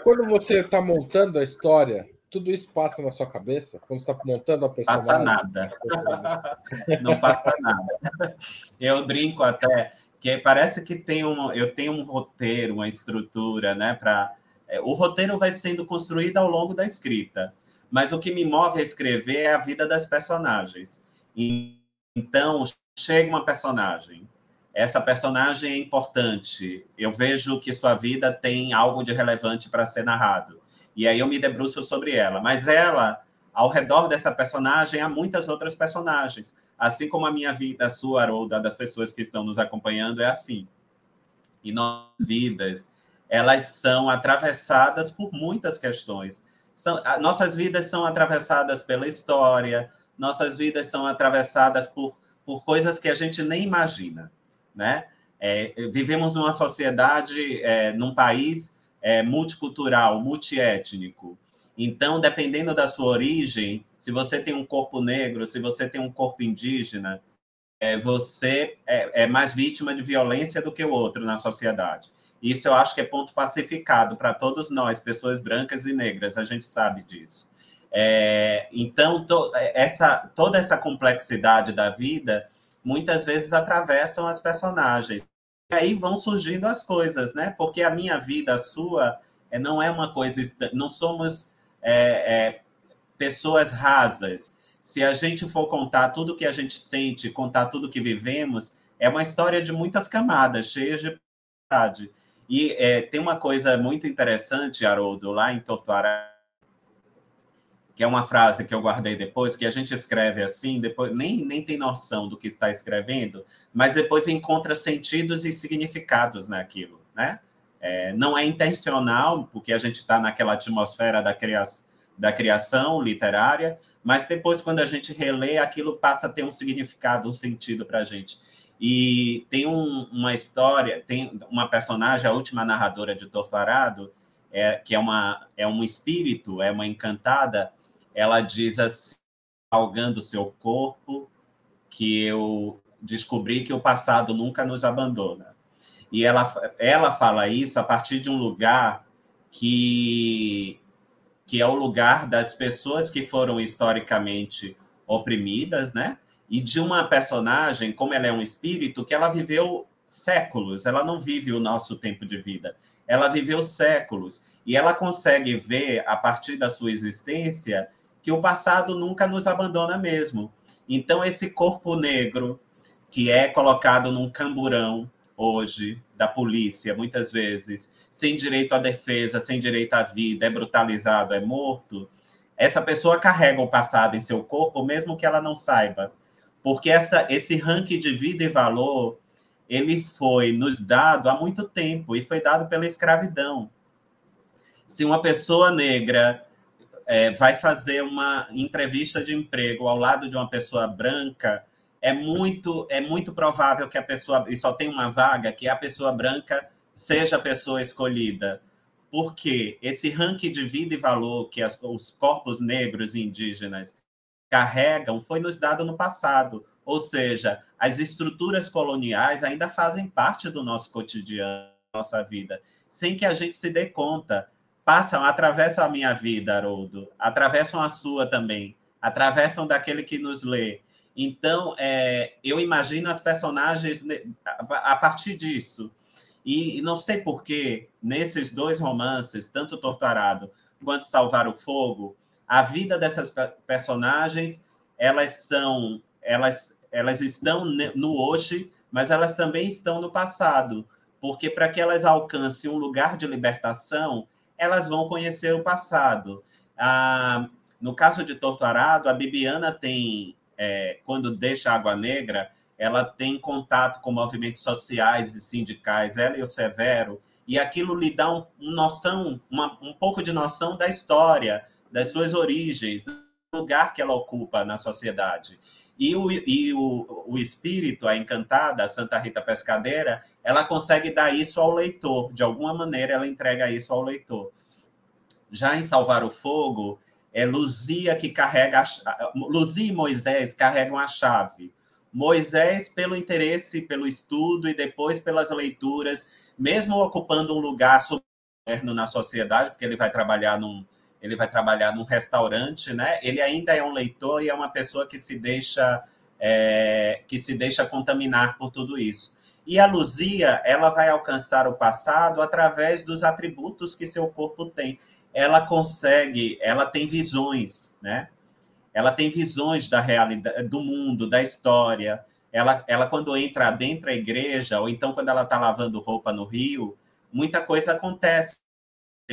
Quando você está montando a história, tudo isso passa na sua cabeça? Quando você está montando a personagem?
Passa nada. Não passa nada. Eu brinco até que parece que tem um, eu tenho um roteiro, uma estrutura, né? Para o roteiro vai sendo construído ao longo da escrita, mas o que me move a escrever é a vida das personagens. Então chega uma personagem, essa personagem é importante. Eu vejo que sua vida tem algo de relevante para ser narrado. E aí eu me debruço sobre ela. Mas ela, ao redor dessa personagem, há muitas outras personagens. Assim como a minha vida, a sua, ou da das pessoas que estão nos acompanhando, é assim. E nossas vidas, elas são atravessadas por muitas questões. São, nossas vidas são atravessadas pela história, nossas vidas são atravessadas por, por coisas que a gente nem imagina, né? É, vivemos numa sociedade, é, num país é, multicultural, multiétnico. Então, dependendo da sua origem, se você tem um corpo negro, se você tem um corpo indígena, é, você é, é mais vítima de violência do que o outro na sociedade. Isso eu acho que é ponto pacificado para todos nós, pessoas brancas e negras, a gente sabe disso. É, então, to, essa, toda essa complexidade da vida muitas vezes atravessam as personagens. E aí vão surgindo as coisas, né? Porque a minha vida, a sua, é, não é uma coisa. Não somos é, é, pessoas rasas. Se a gente for contar tudo que a gente sente, contar tudo que vivemos, é uma história de muitas camadas, cheias de. E é, tem uma coisa muito interessante, Haroldo, lá em Tortuará, que é uma frase que eu guardei depois, que a gente escreve assim, depois nem, nem tem noção do que está escrevendo, mas depois encontra sentidos e significados naquilo, né? É, não é intencional, porque a gente está naquela atmosfera da, cria da criação literária, mas depois, quando a gente relê, aquilo passa a ter um significado, um sentido para a gente. E tem um, uma história, tem uma personagem, a última narradora de Torturado, é, que é, uma, é um espírito, é uma encantada, ela diz assim, algando seu corpo, que eu descobri que o passado nunca nos abandona. E ela, ela fala isso a partir de um lugar que, que é o lugar das pessoas que foram historicamente oprimidas, né? E de uma personagem, como ela é um espírito, que ela viveu séculos, ela não vive o nosso tempo de vida, ela viveu séculos, e ela consegue ver, a partir da sua existência, que o passado nunca nos abandona mesmo. Então, esse corpo negro, que é colocado num camburão hoje, da polícia, muitas vezes, sem direito à defesa, sem direito à vida, é brutalizado, é morto, essa pessoa carrega o passado em seu corpo, mesmo que ela não saiba porque essa, esse ranking de vida e valor ele foi nos dado há muito tempo e foi dado pela escravidão. Se uma pessoa negra é, vai fazer uma entrevista de emprego ao lado de uma pessoa branca, é muito é muito provável que a pessoa e só tem uma vaga que a pessoa branca seja a pessoa escolhida, porque esse ranking de vida e valor que as, os corpos negros e indígenas carregam foi nos dado no passado. Ou seja, as estruturas coloniais ainda fazem parte do nosso cotidiano, nossa vida, sem que a gente se dê conta. Passam, atravessam a minha vida, Haroldo, atravessam a sua também, atravessam daquele que nos lê. Então, é, eu imagino as personagens a partir disso. E, e não sei por que, nesses dois romances, tanto Torturado quanto Salvar o Fogo, a vida dessas personagens, elas são, elas, elas estão no hoje, mas elas também estão no passado, porque para que elas alcancem um lugar de libertação, elas vão conhecer o passado. Ah, no caso de Torturado, a Bibiana tem, é, quando deixa Água Negra, ela tem contato com movimentos sociais e sindicais, ela e o Severo, e aquilo lhe dá um, um noção, uma, um pouco de noção da história, das suas origens, do lugar que ela ocupa na sociedade. E o, e o, o espírito, a encantada, a Santa Rita Pescadeira, ela consegue dar isso ao leitor. De alguma maneira, ela entrega isso ao leitor. Já em Salvar o Fogo, é Luzia que carrega. A, Luzia e Moisés carregam a chave. Moisés, pelo interesse, pelo estudo e depois pelas leituras, mesmo ocupando um lugar subalterno na sociedade, porque ele vai trabalhar num, ele vai trabalhar num restaurante, né? Ele ainda é um leitor e é uma pessoa que se deixa é, que se deixa contaminar por tudo isso. E a Luzia, ela vai alcançar o passado através dos atributos que seu corpo tem. Ela consegue, ela tem visões, né? Ela tem visões da realidade, do mundo, da história. Ela, ela quando entra dentro da igreja, ou então quando ela está lavando roupa no rio, muita coisa acontece,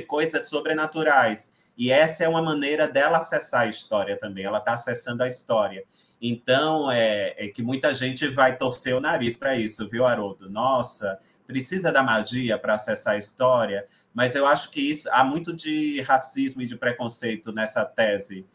coisas sobrenaturais. E essa é uma maneira dela acessar a história também. Ela está acessando a história. Então, é, é, que muita gente vai torcer o nariz para isso, viu, Haroldo? Nossa, precisa da magia para acessar a história, mas eu acho que isso há muito de racismo e de preconceito nessa tese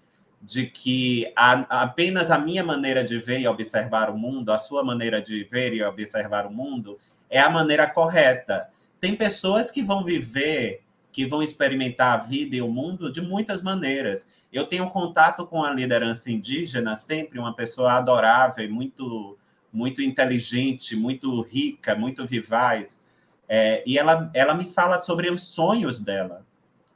de que a, apenas a minha maneira de ver e observar o mundo, a sua maneira de ver e observar o mundo, é a maneira correta. Tem pessoas que vão viver que vão experimentar a vida e o mundo de muitas maneiras. Eu tenho contato com a liderança indígena, sempre uma pessoa adorável, muito, muito inteligente, muito rica, muito vivaz. É, e ela, ela me fala sobre os sonhos dela,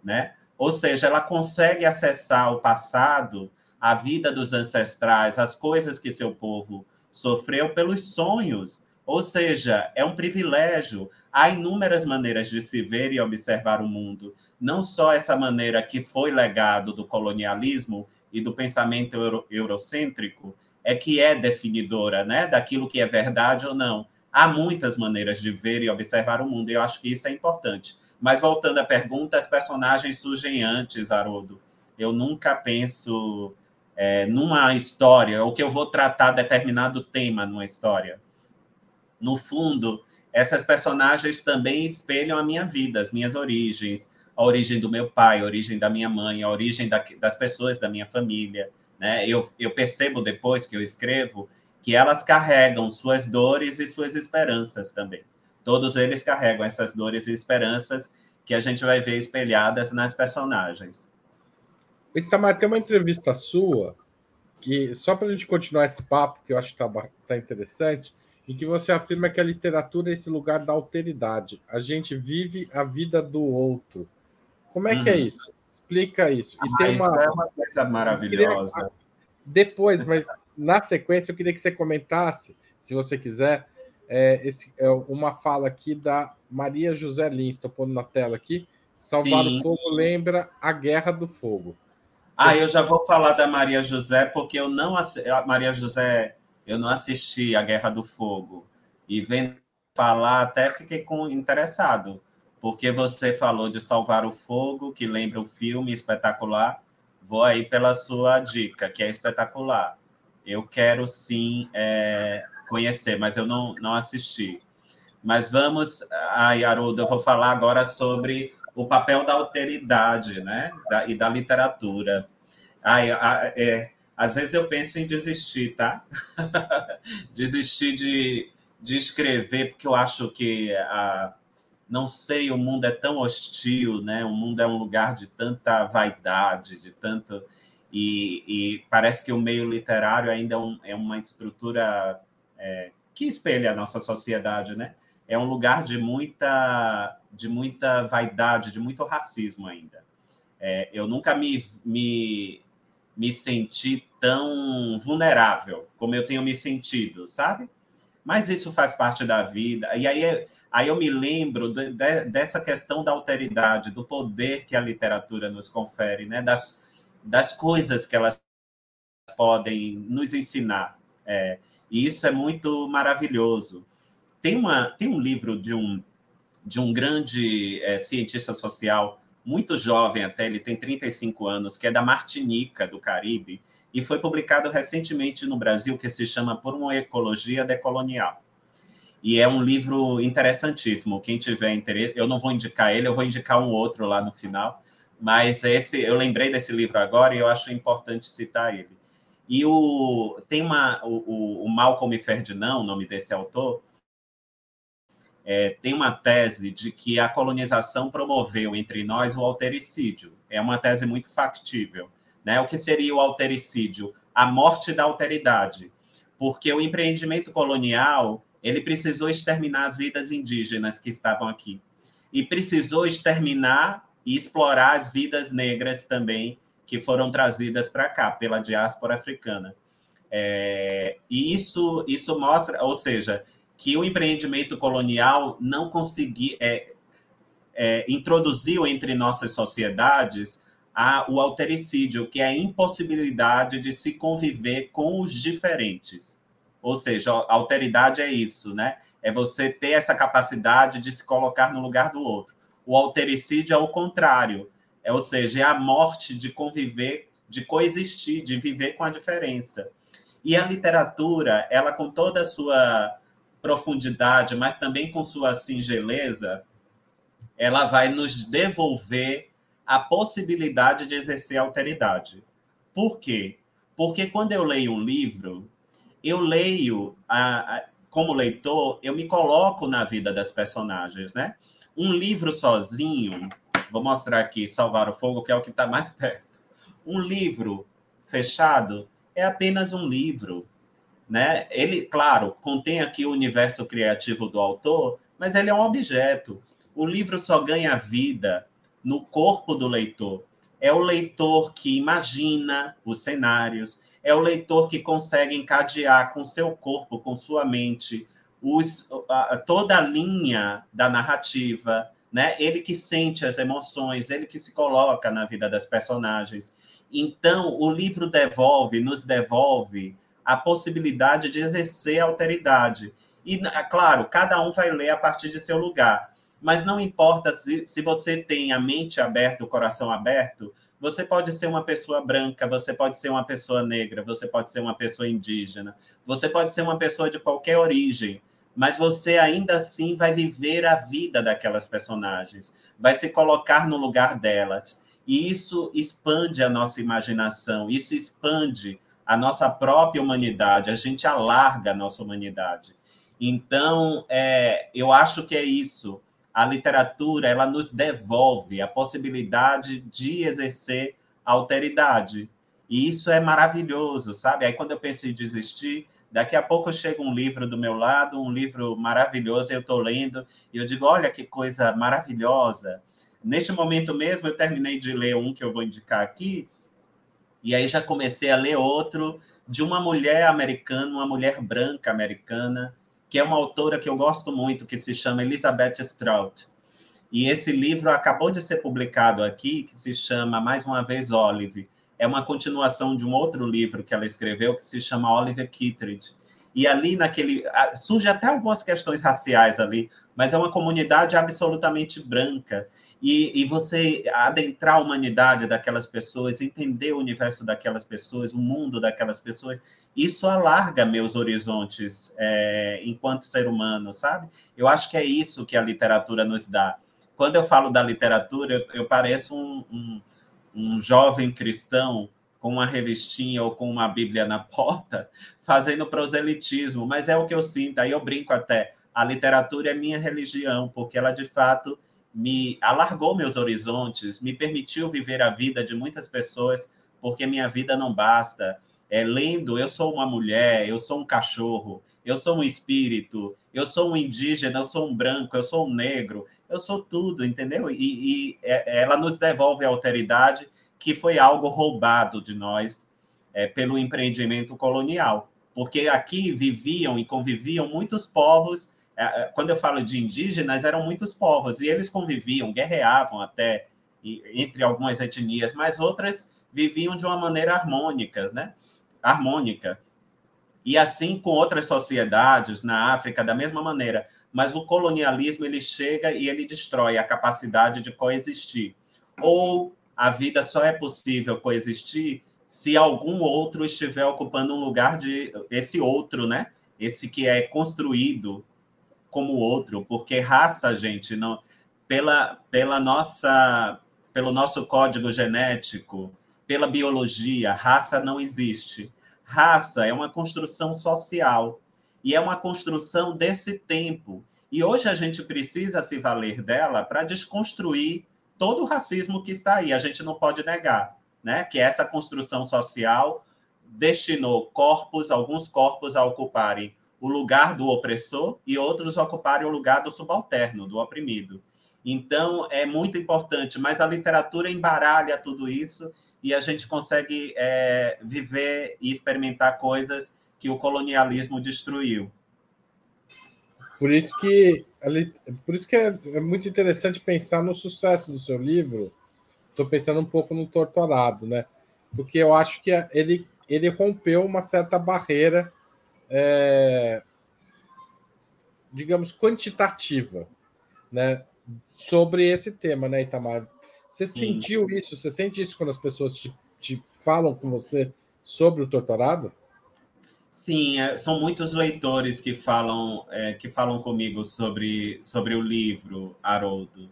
né? Ou seja, ela consegue acessar o passado, a vida dos ancestrais, as coisas que seu povo sofreu pelos sonhos. Ou seja, é um privilégio. Há inúmeras maneiras de se ver e observar o mundo. Não só essa maneira que foi legado do colonialismo e do pensamento euro eurocêntrico, é que é definidora né, daquilo que é verdade ou não. Há muitas maneiras de ver e observar o mundo, e eu acho que isso é importante. Mas voltando à pergunta, as personagens surgem antes, Haroldo. Eu nunca penso é, numa história, ou que eu vou tratar determinado tema numa história no fundo, essas personagens também espelham a minha vida, as minhas origens, a origem do meu pai, a origem da minha mãe, a origem da, das pessoas da minha família. Né? Eu, eu percebo depois que eu escrevo que elas carregam suas dores e suas esperanças também. Todos eles carregam essas dores e esperanças que a gente vai ver espelhadas nas personagens.
Itamar, tem uma entrevista sua que, só para a gente continuar esse papo, que eu acho que está tá interessante, em que você afirma que a literatura é esse lugar da alteridade. A gente vive a vida do outro. Como é que é uhum. isso? Explica isso.
E ah, tem uma... Isso é uma coisa maravilhosa. Queria...
Depois, mas na sequência, eu queria que você comentasse, se você quiser, é, esse, é uma fala aqui da Maria José Lins, estou pondo na tela aqui. Salvar Sim. o Fogo lembra a Guerra do Fogo.
Ah, eu já vou falar da Maria José, porque eu não. A Maria José eu não assisti a Guerra do Fogo. E vendo falar, até fiquei com, interessado, porque você falou de Salvar o Fogo, que lembra o filme espetacular. Vou aí pela sua dica, que é espetacular. Eu quero sim é, conhecer, mas eu não, não assisti. Mas vamos, ai, Haroldo, eu vou falar agora sobre o papel da alteridade né? Da, e da literatura. Ai, é, às vezes eu penso em desistir, tá? desistir de, de escrever, porque eu acho que a, não sei, o mundo é tão hostil, né? O mundo é um lugar de tanta vaidade, de tanto. E, e parece que o meio literário ainda é, um, é uma estrutura é, que espelha a nossa sociedade, né? É um lugar de muita, de muita vaidade, de muito racismo ainda. É, eu nunca me, me me sentir tão vulnerável como eu tenho me sentido, sabe? Mas isso faz parte da vida. E aí, aí eu me lembro de, de, dessa questão da alteridade, do poder que a literatura nos confere, né? das, das coisas que elas podem nos ensinar. É, e isso é muito maravilhoso. Tem, uma, tem um livro de um, de um grande é, cientista social muito jovem até, ele tem 35 anos, que é da Martinica, do Caribe, e foi publicado recentemente no Brasil, que se chama Por uma Ecologia Decolonial. E é um livro interessantíssimo. Quem tiver interesse, eu não vou indicar ele, eu vou indicar um outro lá no final, mas esse eu lembrei desse livro agora e eu acho importante citar ele. E o, tem uma, o, o Malcolm Ferdinand, o nome desse autor, é, tem uma tese de que a colonização promoveu entre nós o altericídio. É uma tese muito factível. Né? O que seria o altericídio? A morte da alteridade. Porque o empreendimento colonial ele precisou exterminar as vidas indígenas que estavam aqui. E precisou exterminar e explorar as vidas negras também que foram trazidas para cá pela diáspora africana. É, e isso, isso mostra, ou seja, que o empreendimento colonial não conseguiu, é, é, introduziu entre nossas sociedades a, o altericídio, que é a impossibilidade de se conviver com os diferentes. Ou seja, a alteridade é isso, né? É você ter essa capacidade de se colocar no lugar do outro. O altericídio é o contrário, é, ou seja, é a morte de conviver, de coexistir, de viver com a diferença. E a literatura, ela com toda a sua profundidade, mas também com sua singeleza, ela vai nos devolver a possibilidade de exercer alteridade. Por quê? Porque quando eu leio um livro, eu leio, a, a, como leitor, eu me coloco na vida das personagens, né? Um livro sozinho, vou mostrar aqui Salvar o Fogo, que é o que está mais perto. Um livro fechado é apenas um livro né? Ele, claro, contém aqui o universo criativo do autor, mas ele é um objeto. O livro só ganha vida no corpo do leitor. É o leitor que imagina os cenários, é o leitor que consegue encadear com seu corpo, com sua mente, os, toda a linha da narrativa, né? Ele que sente as emoções, ele que se coloca na vida das personagens. Então, o livro devolve, nos devolve a possibilidade de exercer a alteridade. E, claro, cada um vai ler a partir de seu lugar. Mas não importa se, se você tem a mente aberta, o coração aberto, você pode ser uma pessoa branca, você pode ser uma pessoa negra, você pode ser uma pessoa indígena, você pode ser uma pessoa de qualquer origem, mas você ainda assim vai viver a vida daquelas personagens, vai se colocar no lugar delas. E isso expande a nossa imaginação, isso expande a nossa própria humanidade, a gente alarga a nossa humanidade. Então, é, eu acho que é isso. A literatura ela nos devolve a possibilidade de exercer alteridade. E isso é maravilhoso, sabe? Aí, quando eu penso em desistir, daqui a pouco chega um livro do meu lado, um livro maravilhoso, eu estou lendo, e eu digo: olha que coisa maravilhosa. Neste momento mesmo, eu terminei de ler um que eu vou indicar aqui, e aí já comecei a ler outro de uma mulher americana, uma mulher branca americana, que é uma autora que eu gosto muito, que se chama Elizabeth Strout. E esse livro acabou de ser publicado aqui, que se chama Mais uma vez Olive. É uma continuação de um outro livro que ela escreveu, que se chama Oliver Kittredge. E ali naquele surge até algumas questões raciais ali, mas é uma comunidade absolutamente branca e, e você adentrar a humanidade daquelas pessoas, entender o universo daquelas pessoas, o mundo daquelas pessoas, isso alarga meus horizontes é, enquanto ser humano, sabe? Eu acho que é isso que a literatura nos dá. Quando eu falo da literatura, eu, eu pareço um, um, um jovem cristão com uma revistinha ou com uma Bíblia na porta, fazendo proselitismo, mas é o que eu sinto, aí eu brinco até. A literatura é minha religião, porque ela de fato me alargou meus horizontes, me permitiu viver a vida de muitas pessoas, porque minha vida não basta. É, lendo, eu sou uma mulher, eu sou um cachorro, eu sou um espírito, eu sou um indígena, eu sou um branco, eu sou um negro, eu sou tudo, entendeu? E, e é, ela nos devolve a alteridade que foi algo roubado de nós é, pelo empreendimento colonial, porque aqui viviam e conviviam muitos povos é, é, quando eu falo de indígenas, eram muitos povos, e eles conviviam, guerreavam até entre algumas etnias, mas outras viviam de uma maneira harmônica, né? harmônica. E assim com outras sociedades na África, da mesma maneira. Mas o colonialismo ele chega e ele destrói a capacidade de coexistir. Ou a vida só é possível coexistir se algum outro estiver ocupando um lugar de esse outro, né? Esse que é construído como outro, porque raça, gente, não pela pela nossa pelo nosso código genético, pela biologia, raça não existe. raça é uma construção social e é uma construção desse tempo. E hoje a gente precisa se valer dela para desconstruir todo o racismo que está aí. A gente não pode negar, né, que essa construção social destinou corpos, alguns corpos a ocuparem o lugar do opressor e outros ocuparem o lugar do subalterno, do oprimido. Então, é muito importante, mas a literatura embaralha tudo isso e a gente consegue é, viver e experimentar coisas que o colonialismo destruiu.
Por isso que, por isso que é, é muito interessante pensar no sucesso do seu livro. Estou pensando um pouco no Torturado, né? Porque eu acho que ele, ele rompeu uma certa barreira, é, digamos, quantitativa, né? Sobre esse tema, né, Itamar? Você sentiu isso? Você sente isso quando as pessoas te, te falam com você sobre o Torturado?
Sim, é, são muitos leitores que falam é, que falam comigo sobre, sobre o livro, Haroldo.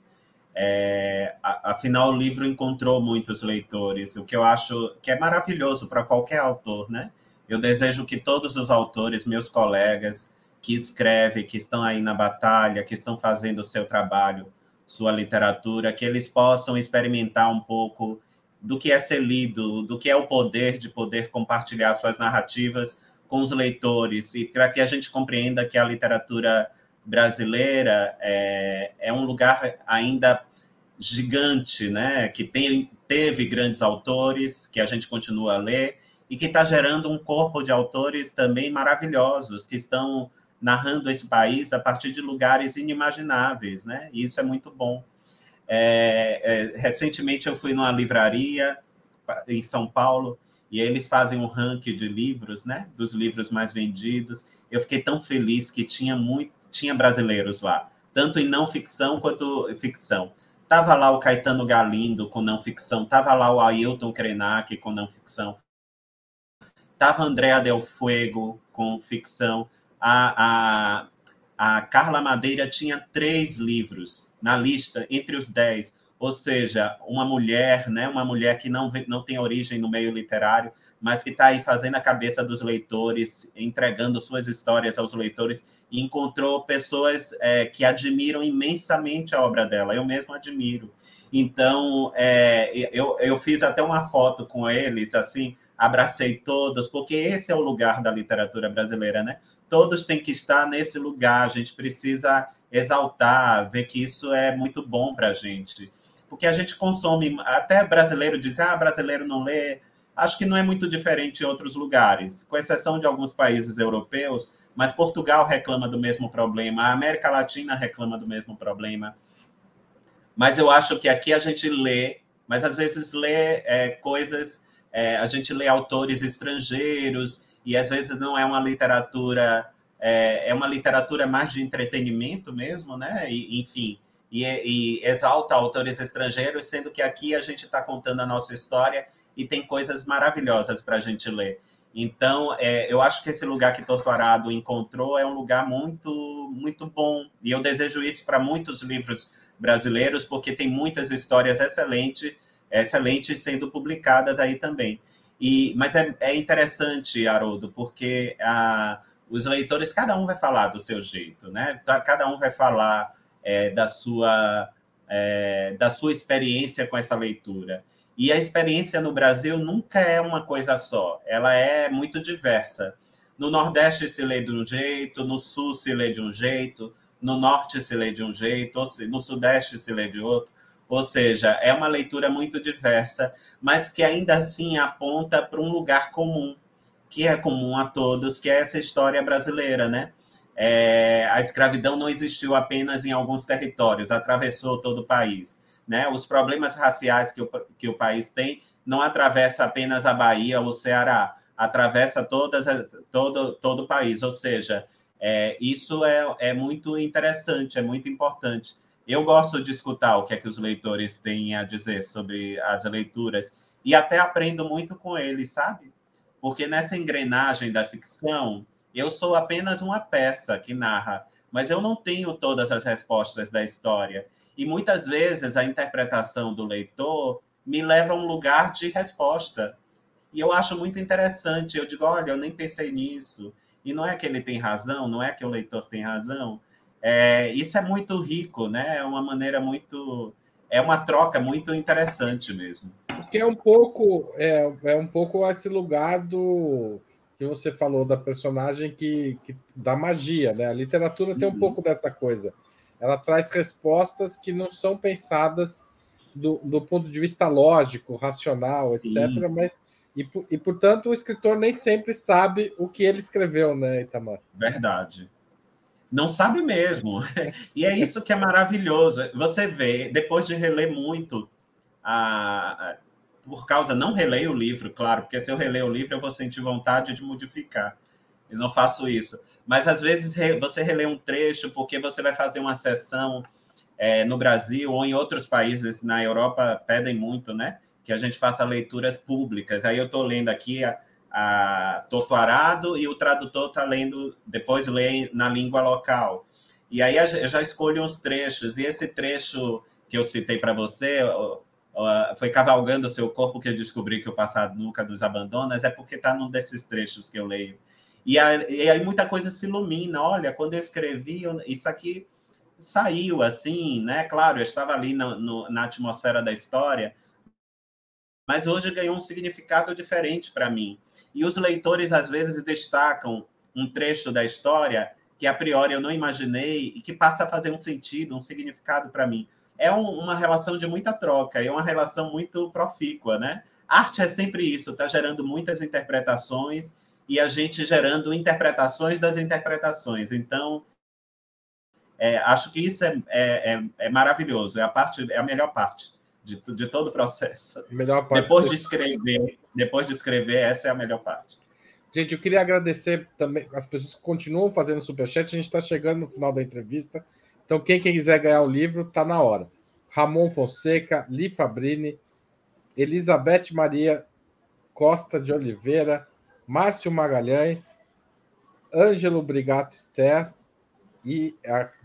É, afinal, o livro encontrou muitos leitores, o que eu acho que é maravilhoso para qualquer autor, né? Eu desejo que todos os autores, meus colegas, que escrevem, que estão aí na batalha, que estão fazendo o seu trabalho, sua literatura, que eles possam experimentar um pouco do que é ser lido, do que é o poder de poder compartilhar suas narrativas com os leitores e para que a gente compreenda que a literatura brasileira é, é um lugar ainda gigante, né? Que tem, teve grandes autores que a gente continua a ler e que está gerando um corpo de autores também maravilhosos que estão narrando esse país a partir de lugares inimagináveis, né? E isso é muito bom. É, é, recentemente eu fui numa livraria em São Paulo e eles fazem um ranking de livros, né? Dos livros mais vendidos. Eu fiquei tão feliz que tinha muito, tinha brasileiros lá, tanto em não ficção quanto ficção. Tava lá o Caetano Galindo com não ficção, tava lá o Ailton Krenak com não ficção, tava Andréa Del Fuego com ficção, a, a, a Carla Madeira tinha três livros na lista entre os dez ou seja, uma mulher, né, uma mulher que não, não tem origem no meio literário, mas que está aí fazendo a cabeça dos leitores, entregando suas histórias aos leitores, e encontrou pessoas é, que admiram imensamente a obra dela. Eu mesmo admiro. Então, é, eu, eu fiz até uma foto com eles, assim, abracei todos, porque esse é o lugar da literatura brasileira, né? Todos têm que estar nesse lugar, a gente precisa exaltar, ver que isso é muito bom para a gente porque a gente consome, até brasileiro diz, ah, brasileiro não lê. Acho que não é muito diferente em outros lugares, com exceção de alguns países europeus, mas Portugal reclama do mesmo problema, a América Latina reclama do mesmo problema. Mas eu acho que aqui a gente lê, mas às vezes lê é, coisas, é, a gente lê autores estrangeiros, e às vezes não é uma literatura, é, é uma literatura mais de entretenimento mesmo, né? E, enfim, e, e exalta autores estrangeiros, sendo que aqui a gente está contando a nossa história e tem coisas maravilhosas para a gente ler. Então, é, eu acho que esse lugar que Torturado encontrou é um lugar muito, muito bom. E eu desejo isso para muitos livros brasileiros, porque tem muitas histórias excelentes, excelentes sendo publicadas aí também. E, mas é, é interessante, Haroldo, porque a, os leitores, cada um vai falar do seu jeito, né? Cada um vai falar é, da, sua, é, da sua experiência com essa leitura. E a experiência no Brasil nunca é uma coisa só, ela é muito diversa. No Nordeste se lê de um jeito, no Sul se lê de um jeito, no Norte se lê de um jeito, no Sudeste se lê de outro. Ou seja, é uma leitura muito diversa, mas que ainda assim aponta para um lugar comum, que é comum a todos, que é essa história brasileira, né? É, a escravidão não existiu apenas em alguns territórios, atravessou todo o país. Né? Os problemas raciais que o, que o país tem não atravessa apenas a Bahia ou o Ceará, atravessa todas, todo, todo o país. Ou seja, é, isso é, é muito interessante, é muito importante. Eu gosto de escutar o que é que os leitores têm a dizer sobre as leituras e até aprendo muito com eles, sabe? Porque nessa engrenagem da ficção, eu sou apenas uma peça que narra, mas eu não tenho todas as respostas da história. E muitas vezes a interpretação do leitor me leva a um lugar de resposta. E eu acho muito interessante. Eu digo, olha, eu nem pensei nisso. E não é que ele tem razão, não é que o leitor tem razão. É, isso é muito rico, né? É uma maneira muito. É uma troca muito interessante mesmo.
Que é um pouco é, é um pouco esse lugar do que você falou da personagem que, que da magia, né? A literatura tem um uhum. pouco dessa coisa. Ela traz respostas que não são pensadas do, do ponto de vista lógico, racional, Sim. etc. Mas e, e, portanto, o escritor nem sempre sabe o que ele escreveu, né, Itamar?
Verdade. Não sabe mesmo. E é isso que é maravilhoso. Você vê, depois de reler muito, a, por causa, não releio o livro, claro, porque se eu releio o livro, eu vou sentir vontade de modificar. E não faço isso. Mas às vezes você relê um trecho porque você vai fazer uma sessão é, no Brasil ou em outros países, na Europa, pedem muito, né? que a gente faça leituras públicas. Aí eu estou lendo aqui a, a Torturado e o tradutor está lendo, depois lê na língua local. E aí eu já escolho uns trechos, e esse trecho que eu citei para você, foi cavalgando o seu corpo que eu descobri que o passado nunca nos abandona, é porque está num desses trechos que eu leio. E aí, e aí, muita coisa se ilumina. Olha, quando eu escrevi, isso aqui saiu assim, né? Claro, eu estava ali no, no, na atmosfera da história, mas hoje ganhou um significado diferente para mim. E os leitores às vezes destacam um trecho da história que a priori eu não imaginei e que passa a fazer um sentido, um significado para mim. É um, uma relação de muita troca, é uma relação muito profícua, né? Arte é sempre isso, está gerando muitas interpretações e a gente gerando interpretações das interpretações. Então, é, acho que isso é, é, é, é maravilhoso, é a parte, é a melhor parte de, de todo o processo.
Melhor parte.
Depois de escrever, depois de escrever, essa é a melhor parte.
Gente, eu queria agradecer também as pessoas que continuam fazendo superchat. A gente está chegando no final da entrevista. Então, quem quiser ganhar o livro, está na hora. Ramon Fonseca, Li Fabrini, Elizabeth Maria Costa de Oliveira, Márcio Magalhães, Ângelo Brigato Ster, e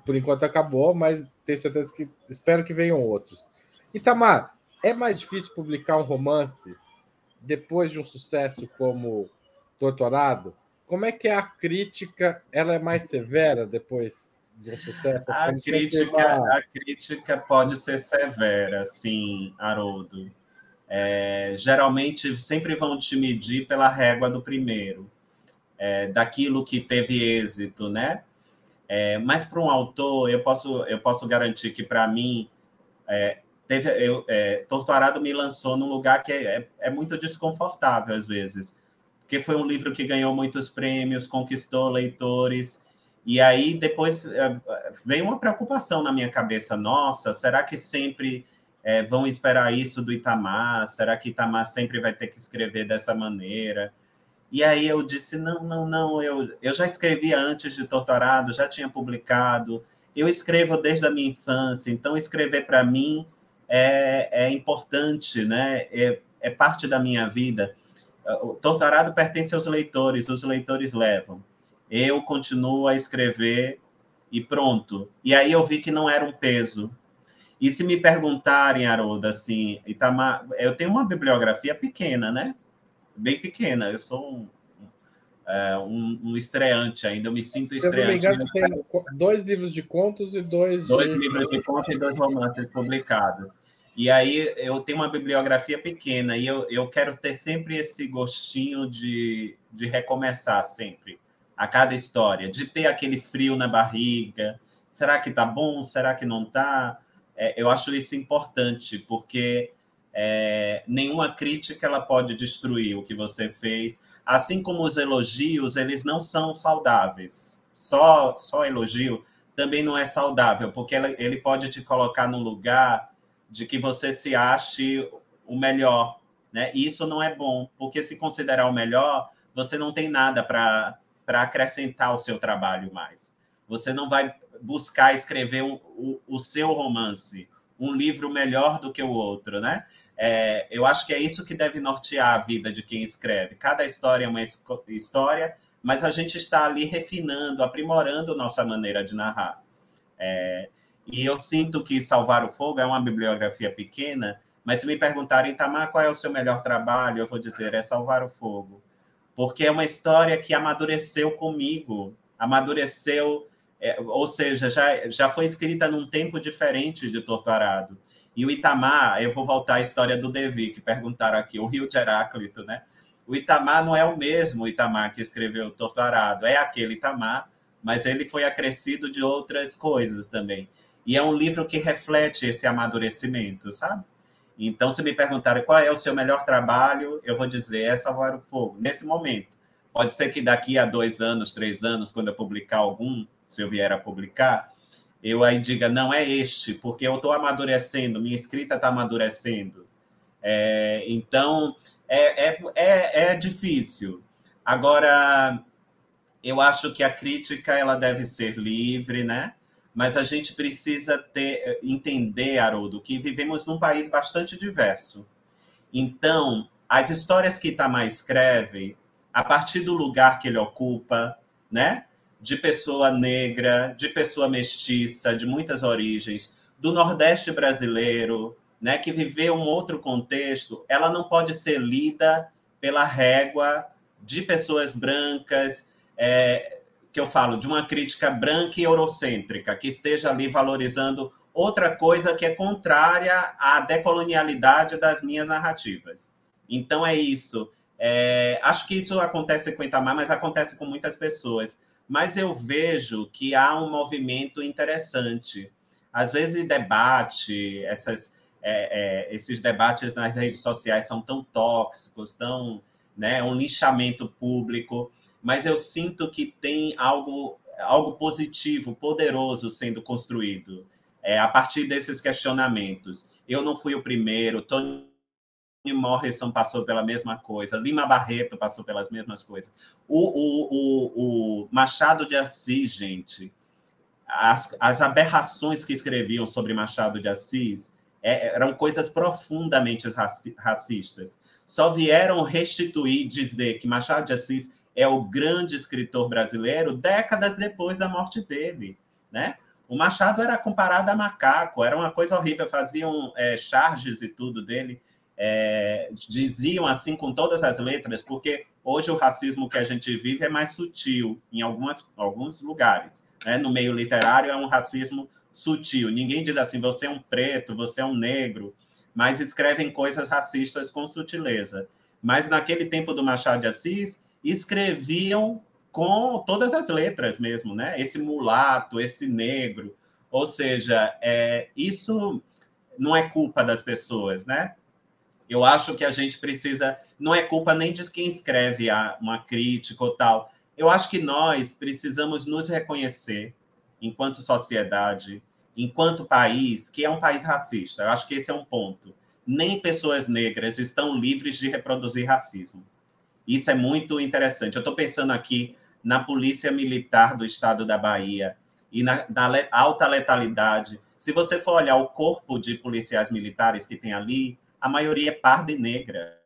por enquanto acabou, mas tenho certeza que espero que venham outros. Itamar, é mais difícil publicar um romance depois de um sucesso como Torturado? Como é que é a crítica? Ela é mais severa depois de sucesso?
A crítica, uma... a crítica pode ser severa, sim, Haroldo. É, geralmente sempre vão te medir pela régua do primeiro, é, daquilo que teve êxito, né? É, mas para um autor, eu posso, eu posso garantir que para mim é, teve, eu, é, Torturado me lançou num lugar que é, é, é, muito desconfortável às vezes, porque foi um livro que ganhou muitos prêmios, conquistou leitores, e aí depois é, veio uma preocupação na minha cabeça, nossa, será que sempre é, vão esperar isso do Itamar? Será que Itamar sempre vai ter que escrever dessa maneira? E aí eu disse, não, não, não, eu, eu já escrevi antes de Torturado, já tinha publicado, eu escrevo desde a minha infância, então escrever para mim é, é importante, né? É, é parte da minha vida. O doutorado pertence aos leitores, os leitores levam. Eu continuo a escrever e pronto. E aí eu vi que não era um peso. E se me perguntarem, Haroldo, assim, Itamar, eu tenho uma bibliografia pequena, né? Bem pequena. Eu sou um, é, um, um, estreante ainda, eu me sinto estreante. Se eu não me engano,
tem dois livros de contos e dois.
Dois de... livros de contos e dois romances publicados. E aí eu tenho uma bibliografia pequena e eu, eu quero ter sempre esse gostinho de, de recomeçar sempre a cada história, de ter aquele frio na barriga. Será que tá bom? Será que não tá? É, eu acho isso importante, porque é, nenhuma crítica ela pode destruir o que você fez. Assim como os elogios, eles não são saudáveis. Só, só elogio também não é saudável, porque ele pode te colocar num lugar de que você se ache o melhor, né? E isso não é bom, porque se considerar o melhor, você não tem nada para acrescentar ao seu trabalho mais. Você não vai buscar escrever um, o, o seu romance, um livro melhor do que o outro, né? É, eu acho que é isso que deve nortear a vida de quem escreve. Cada história é uma história, mas a gente está ali refinando, aprimorando nossa maneira de narrar. É, e eu sinto que Salvar o Fogo é uma bibliografia pequena, Mas se me perguntarem, Tamar, qual é o seu melhor trabalho, eu vou dizer, é Salvar o Fogo. Porque é uma história que amadureceu comigo, amadureceu, é, ou seja, já, já foi escrita num tempo diferente de Torturado. E o Itamar, eu vou voltar à história do Devi, que perguntaram aqui, o Rio de Heráclito, né? O Itamar não é o mesmo Itamar que escreveu Torturado, é aquele Itamar, mas ele foi acrescido de outras coisas também. E é um livro que reflete esse amadurecimento, sabe? Então, se me perguntarem qual é o seu melhor trabalho, eu vou dizer é Salvar o Fogo, nesse momento. Pode ser que daqui a dois anos, três anos, quando eu publicar algum, se eu vier a publicar, eu aí diga, não é este, porque eu estou amadurecendo, minha escrita está amadurecendo. É, então, é, é, é, é difícil. Agora, eu acho que a crítica ela deve ser livre, né? Mas a gente precisa ter, entender, Haroldo, que vivemos num país bastante diverso. Então, as histórias que Itamar escreve, a partir do lugar que ele ocupa, né? De pessoa negra, de pessoa mestiça, de muitas origens, do Nordeste brasileiro, né? Que viveu um outro contexto, ela não pode ser lida pela régua de pessoas brancas, é, que eu falo de uma crítica branca e eurocêntrica, que esteja ali valorizando outra coisa que é contrária à decolonialidade das minhas narrativas. Então é isso. É, acho que isso acontece com Itamar, mas acontece com muitas pessoas. Mas eu vejo que há um movimento interessante. Às vezes, debate, essas, é, é, esses debates nas redes sociais são tão tóxicos, tão né, um lixamento público mas eu sinto que tem algo, algo positivo, poderoso sendo construído é, a partir desses questionamentos. Eu não fui o primeiro, Tony Morrison passou pela mesma coisa, Lima Barreto passou pelas mesmas coisas. O, o, o, o Machado de Assis, gente, as, as aberrações que escreviam sobre Machado de Assis é, eram coisas profundamente raci racistas. Só vieram restituir, dizer que Machado de Assis é o grande escritor brasileiro décadas depois da morte dele, né? O Machado era comparado a macaco, era uma coisa horrível, faziam é, charges e tudo dele, é, diziam assim com todas as letras, porque hoje o racismo que a gente vive é mais sutil em algumas, alguns lugares. Né? No meio literário é um racismo sutil. Ninguém diz assim, você é um preto, você é um negro, mas escrevem coisas racistas com sutileza. Mas naquele tempo do Machado de Assis, escreviam com todas as letras mesmo, né? Esse mulato, esse negro. Ou seja, é, isso não é culpa das pessoas, né? Eu acho que a gente precisa. Não é culpa nem de quem escreve uma crítica ou tal. Eu acho que nós precisamos nos reconhecer enquanto sociedade, enquanto país, que é um país racista. Eu acho que esse é um ponto. Nem pessoas negras estão livres de reproduzir racismo. Isso é muito interessante. Eu estou pensando aqui na Polícia Militar do Estado da Bahia e na, na, alta letalidade. Se você for olhar o corpo de policiais militares que tem ali, a maioria é parda e negra.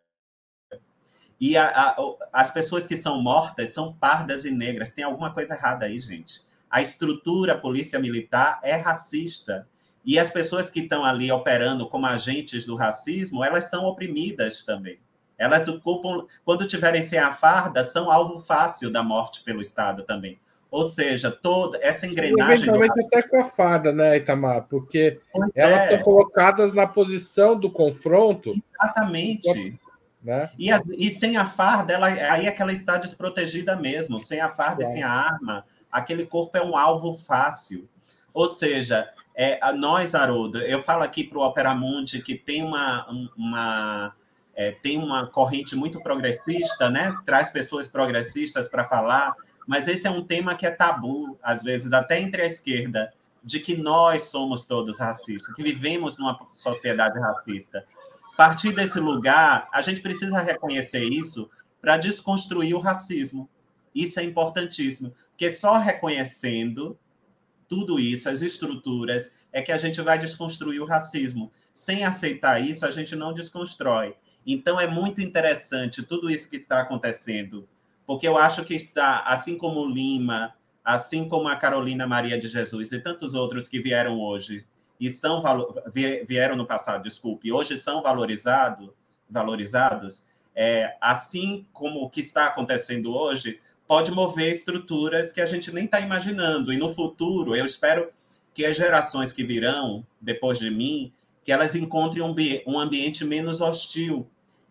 E a, a, as pessoas que são mortas são pardas e negras. Tem alguma coisa errada aí, gente. A estrutura polícia militar é racista. E as pessoas que estão ali operando como agentes do racismo, elas são oprimidas também. Elas ocupam, quando tiverem sem a farda, são alvo fácil da morte pelo Estado também. Ou seja, toda essa engrenagem.
Eventualmente até com a farda, né, Itamar? Porque pois elas é. estão colocadas na posição do confronto.
Exatamente. Né? E, as, e sem a farda, ela, aí é que ela está desprotegida mesmo. Sem a farda e sem a arma, aquele corpo é um alvo fácil. Ou seja, é, nós, Haroldo, eu falo aqui para o Opera Mundi que tem uma, uma é, tem uma corrente muito progressista, né? Traz pessoas progressistas para falar, mas esse é um tema que é tabu, às vezes, até entre a esquerda, de que nós somos todos racistas, que vivemos numa sociedade racista. A partir desse lugar, a gente precisa reconhecer isso para desconstruir o racismo. Isso é importantíssimo, porque só reconhecendo tudo isso, as estruturas, é que a gente vai desconstruir o racismo. Sem aceitar isso, a gente não desconstrói. Então é muito interessante tudo isso que está acontecendo, porque eu acho que está, assim como Lima, assim como a Carolina Maria de Jesus e tantos outros que vieram hoje e são vieram no passado, desculpe, hoje são valorizado, valorizados, é, assim como o que está acontecendo hoje, pode mover estruturas que a gente nem está imaginando. E no futuro, eu espero que as gerações que virão depois de mim, que elas encontrem um, ambiente menos hostil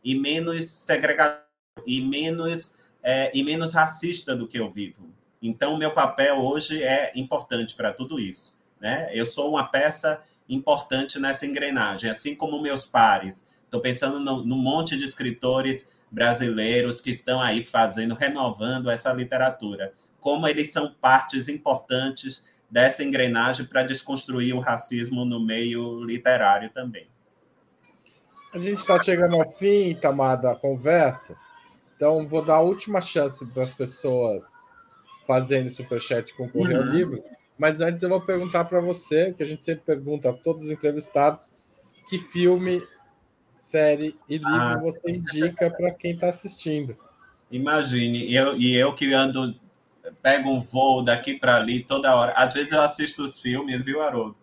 e menos segregador e menos é, e menos racista do que eu vivo. Então, meu papel hoje é importante para tudo isso. Né? Eu sou uma peça importante nessa engrenagem, assim como meus pares. Estou pensando no, no monte de escritores brasileiros que estão aí fazendo, renovando essa literatura. Como eles são partes importantes dessa engrenagem para desconstruir o racismo no meio literário também.
A gente está chegando ao fim, Tamar, da conversa. Então, vou dar a última chance para as pessoas fazendo superchat concorrer uhum. ao livro. Mas antes eu vou perguntar para você, que a gente sempre pergunta a todos os entrevistados, que filme, série e livro ah, você sim. indica para quem está assistindo.
Imagine, eu, e eu que ando, pego um voo daqui para ali toda hora. Às vezes eu assisto os filmes, viu, Haroldo?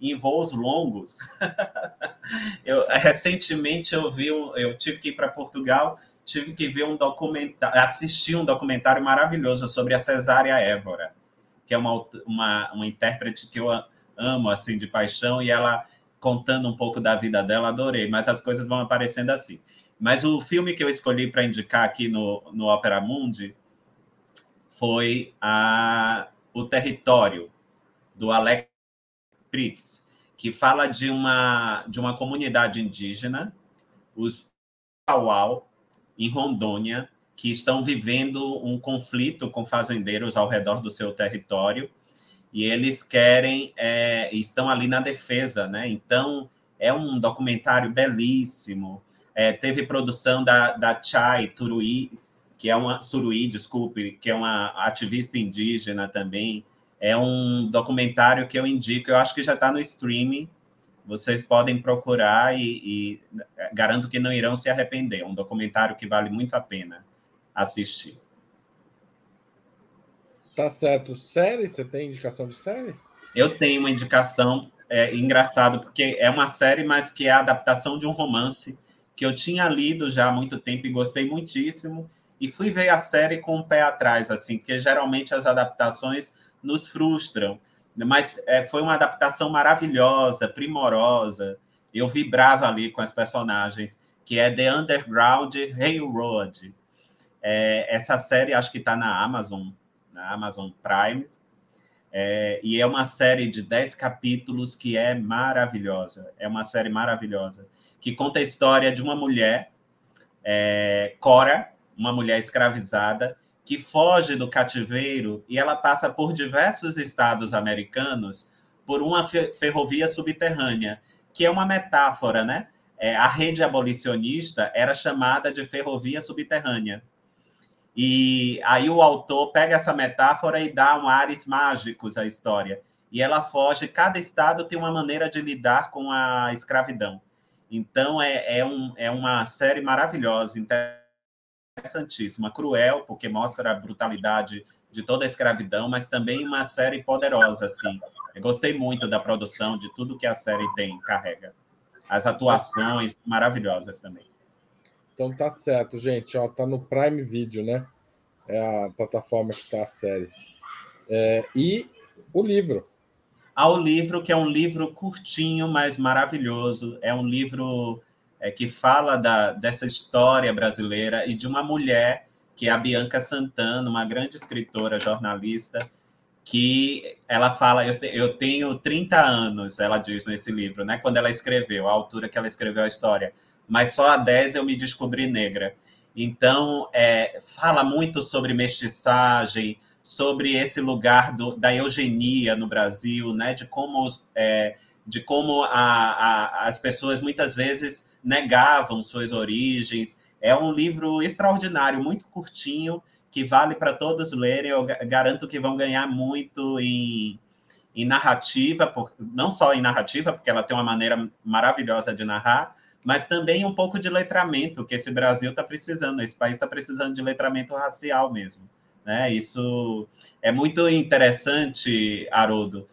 Em voos longos. eu, recentemente eu vi, um, eu tive que ir para Portugal tive que ver um documentário, assistir um documentário maravilhoso sobre a Cesária Évora, que é uma, uma, uma intérprete que eu amo, assim, de paixão, e ela contando um pouco da vida dela, adorei, mas as coisas vão aparecendo assim. Mas o filme que eu escolhi para indicar aqui no, no Opera Mundi foi a, O Território, do Alex Pritz, que fala de uma, de uma comunidade indígena, os Pauau, em Rondônia, que estão vivendo um conflito com fazendeiros ao redor do seu território e eles querem é, estão ali na defesa, né? Então é um documentário belíssimo. É, teve produção da, da Chai Turuí, que é uma Suruí, desculpe, que é uma ativista indígena também. É um documentário que eu indico, eu acho que já está no streaming vocês podem procurar e, e, garanto que não irão se arrepender. É um documentário que vale muito a pena assistir.
Tá certo. Série? Você tem indicação de série?
Eu tenho uma indicação é, engraçado porque é uma série, mas que é a adaptação de um romance que eu tinha lido já há muito tempo e gostei muitíssimo e fui ver a série com o pé atrás, assim, porque geralmente as adaptações nos frustram mas é, foi uma adaptação maravilhosa, primorosa. Eu vibrava ali com as personagens, que é The Underground Railroad. É, essa série acho que está na Amazon, na Amazon Prime, é, e é uma série de 10 capítulos que é maravilhosa. É uma série maravilhosa, que conta a história de uma mulher, é, Cora, uma mulher escravizada, que foge do cativeiro e ela passa por diversos estados americanos por uma ferrovia subterrânea, que é uma metáfora, né? É, a rede abolicionista era chamada de ferrovia subterrânea. E aí o autor pega essa metáfora e dá um ares mágicos à história. E ela foge, cada estado tem uma maneira de lidar com a escravidão. Então é, é, um, é uma série maravilhosa, interessantíssima, cruel, porque mostra a brutalidade de toda a escravidão, mas também uma série poderosa, assim. Eu gostei muito da produção, de tudo que a série tem, carrega. As atuações maravilhosas também.
Então tá certo, gente. Ó, tá no Prime Video, né? É a plataforma que tá a série. É, e o livro.
Ao livro, que é um livro curtinho, mas maravilhoso. É um livro é, que fala da, dessa história brasileira e de uma mulher, que é a Bianca Santana, uma grande escritora, jornalista, que ela fala, eu, eu tenho 30 anos, ela diz nesse livro, né, quando ela escreveu, a altura que ela escreveu a história, mas só a 10 eu me descobri negra. Então, é, fala muito sobre mestiçagem, sobre esse lugar do, da eugenia no Brasil, né, de como, é, de como a, a, as pessoas muitas vezes negavam suas origens. É um livro extraordinário, muito curtinho, que vale para todos lerem. Eu garanto que vão ganhar muito em, em narrativa, por, não só em narrativa, porque ela tem uma maneira maravilhosa de narrar, mas também um pouco de letramento, que esse Brasil está precisando, esse país está precisando de letramento racial mesmo. Né? Isso é muito interessante, Haroldo,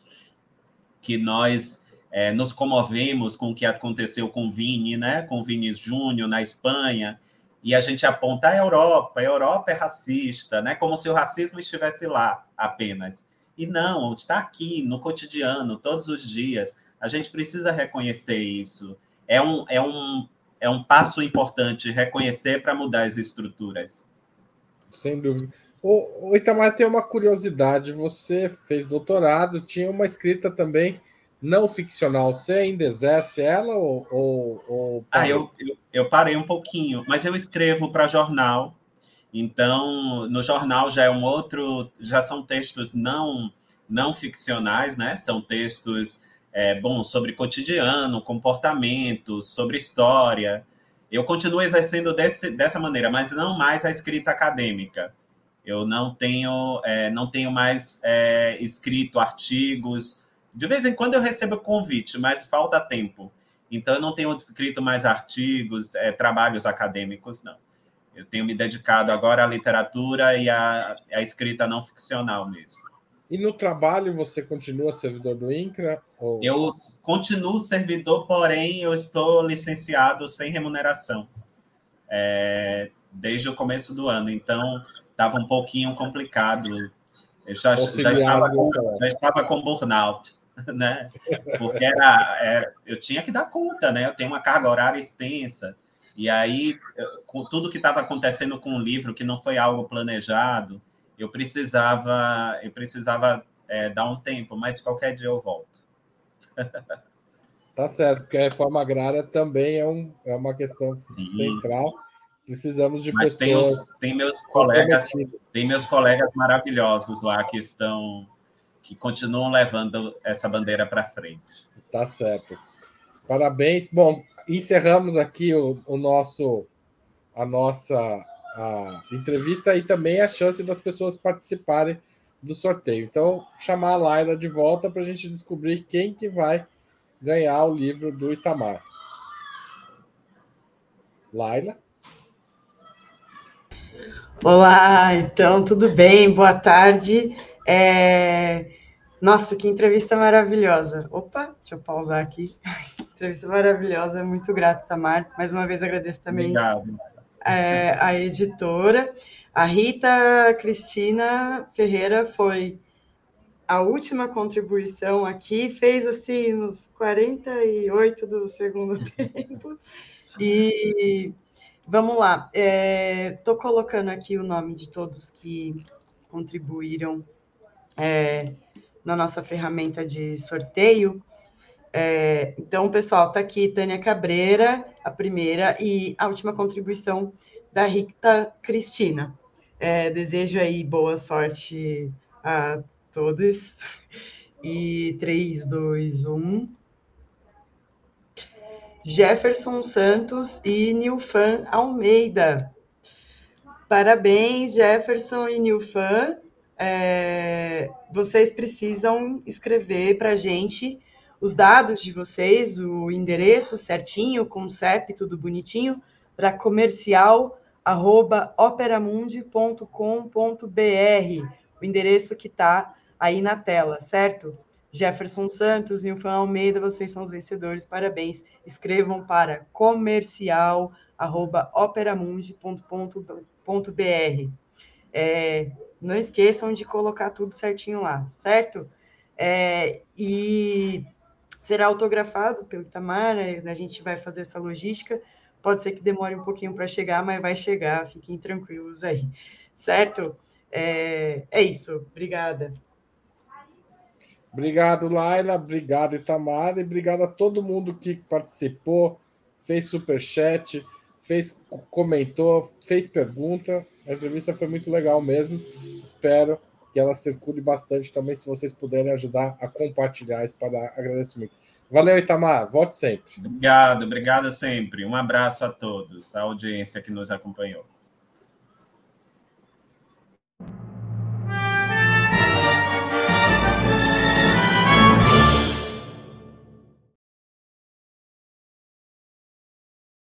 que nós é, nos comovemos com o que aconteceu com Vini, né? Com Vini Júnior na Espanha, e a gente aponta a Europa, a Europa é racista, né? Como se o racismo estivesse lá apenas. E não, está aqui no cotidiano, todos os dias. A gente precisa reconhecer isso. É um, é um, é um passo importante reconhecer para mudar as estruturas.
Sem dúvida. O Itamar tem uma curiosidade. Você fez doutorado, tinha uma escrita também não ficcional. Você ainda exerce ela ou, ou, ou
ah, eu, eu, eu, parei um pouquinho, mas eu escrevo para jornal. Então, no jornal já é um outro, já são textos não não ficcionais, né? São textos é, bom sobre cotidiano, comportamento, sobre história. Eu continuo exercendo desse, dessa maneira, mas não mais a escrita acadêmica. Eu não tenho, é, não tenho mais é, escrito artigos. De vez em quando eu recebo convite, mas falta tempo. Então eu não tenho escrito mais artigos, é, trabalhos acadêmicos, não. Eu tenho me dedicado agora à literatura e à, à escrita não ficcional mesmo.
E no trabalho você continua servidor do INCRA?
Ou... Eu continuo servidor, porém eu estou licenciado sem remuneração é, desde o começo do ano. Então estava um pouquinho complicado. Eu já, já, estava, com, já estava com burnout, né? Porque era, era, eu tinha que dar conta, né? Eu tenho uma carga horária extensa. E aí, com tudo que estava acontecendo com o livro, que não foi algo planejado, eu precisava, eu precisava é, dar um tempo, mas qualquer dia eu volto.
tá certo, porque a reforma agrária também é, um, é uma questão Sim. central Precisamos de Mas
pessoas. Tem, os, tem meus colegas, tem meus colegas maravilhosos lá que estão, que continuam levando essa bandeira para frente.
Tá certo. Parabéns. Bom, encerramos aqui o, o nosso, a nossa a entrevista e também a chance das pessoas participarem do sorteio. Então, chamar a Laila de volta para a gente descobrir quem que vai ganhar o livro do Itamar. Laila?
Olá, então, tudo bem? Boa tarde. É... Nossa, que entrevista maravilhosa. Opa, deixa eu pausar aqui. entrevista maravilhosa, muito grato, Tamar. Mais uma vez agradeço também é, a editora. A Rita Cristina Ferreira foi a última contribuição aqui, fez assim nos 48 do segundo tempo. E Vamos lá. Estou é, colocando aqui o nome de todos que contribuíram é, na nossa ferramenta de sorteio. É, então, pessoal, está aqui Tânia Cabreira, a primeira, e a última contribuição da Rita Cristina. É, desejo aí boa sorte a todos. E 3, 2, 1. Jefferson Santos e Nilfan Almeida. Parabéns, Jefferson e Nilfan. É, vocês precisam escrever para a gente os dados de vocês, o endereço certinho, com o CEP, tudo bonitinho, para comercial arroba operamundi.com.br, o endereço que está aí na tela, certo? Jefferson Santos, Nilfan Almeida, vocês são os vencedores, parabéns. Escrevam para comercial.operamundi.com.br. É, não esqueçam de colocar tudo certinho lá, certo? É, e será autografado pelo Itamar, né? a gente vai fazer essa logística. Pode ser que demore um pouquinho para chegar, mas vai chegar, fiquem tranquilos aí, certo? É, é isso, obrigada.
Obrigado, Laila. Obrigado, Itamar. E obrigado a todo mundo que participou, fez superchat, fez, comentou, fez pergunta. A entrevista foi muito legal mesmo. Espero que ela circule bastante também, se vocês puderem ajudar a compartilhar para agradecer muito. Valeu, Itamar. Volte sempre.
Obrigado, obrigado sempre. Um abraço a todos, a audiência que nos acompanhou.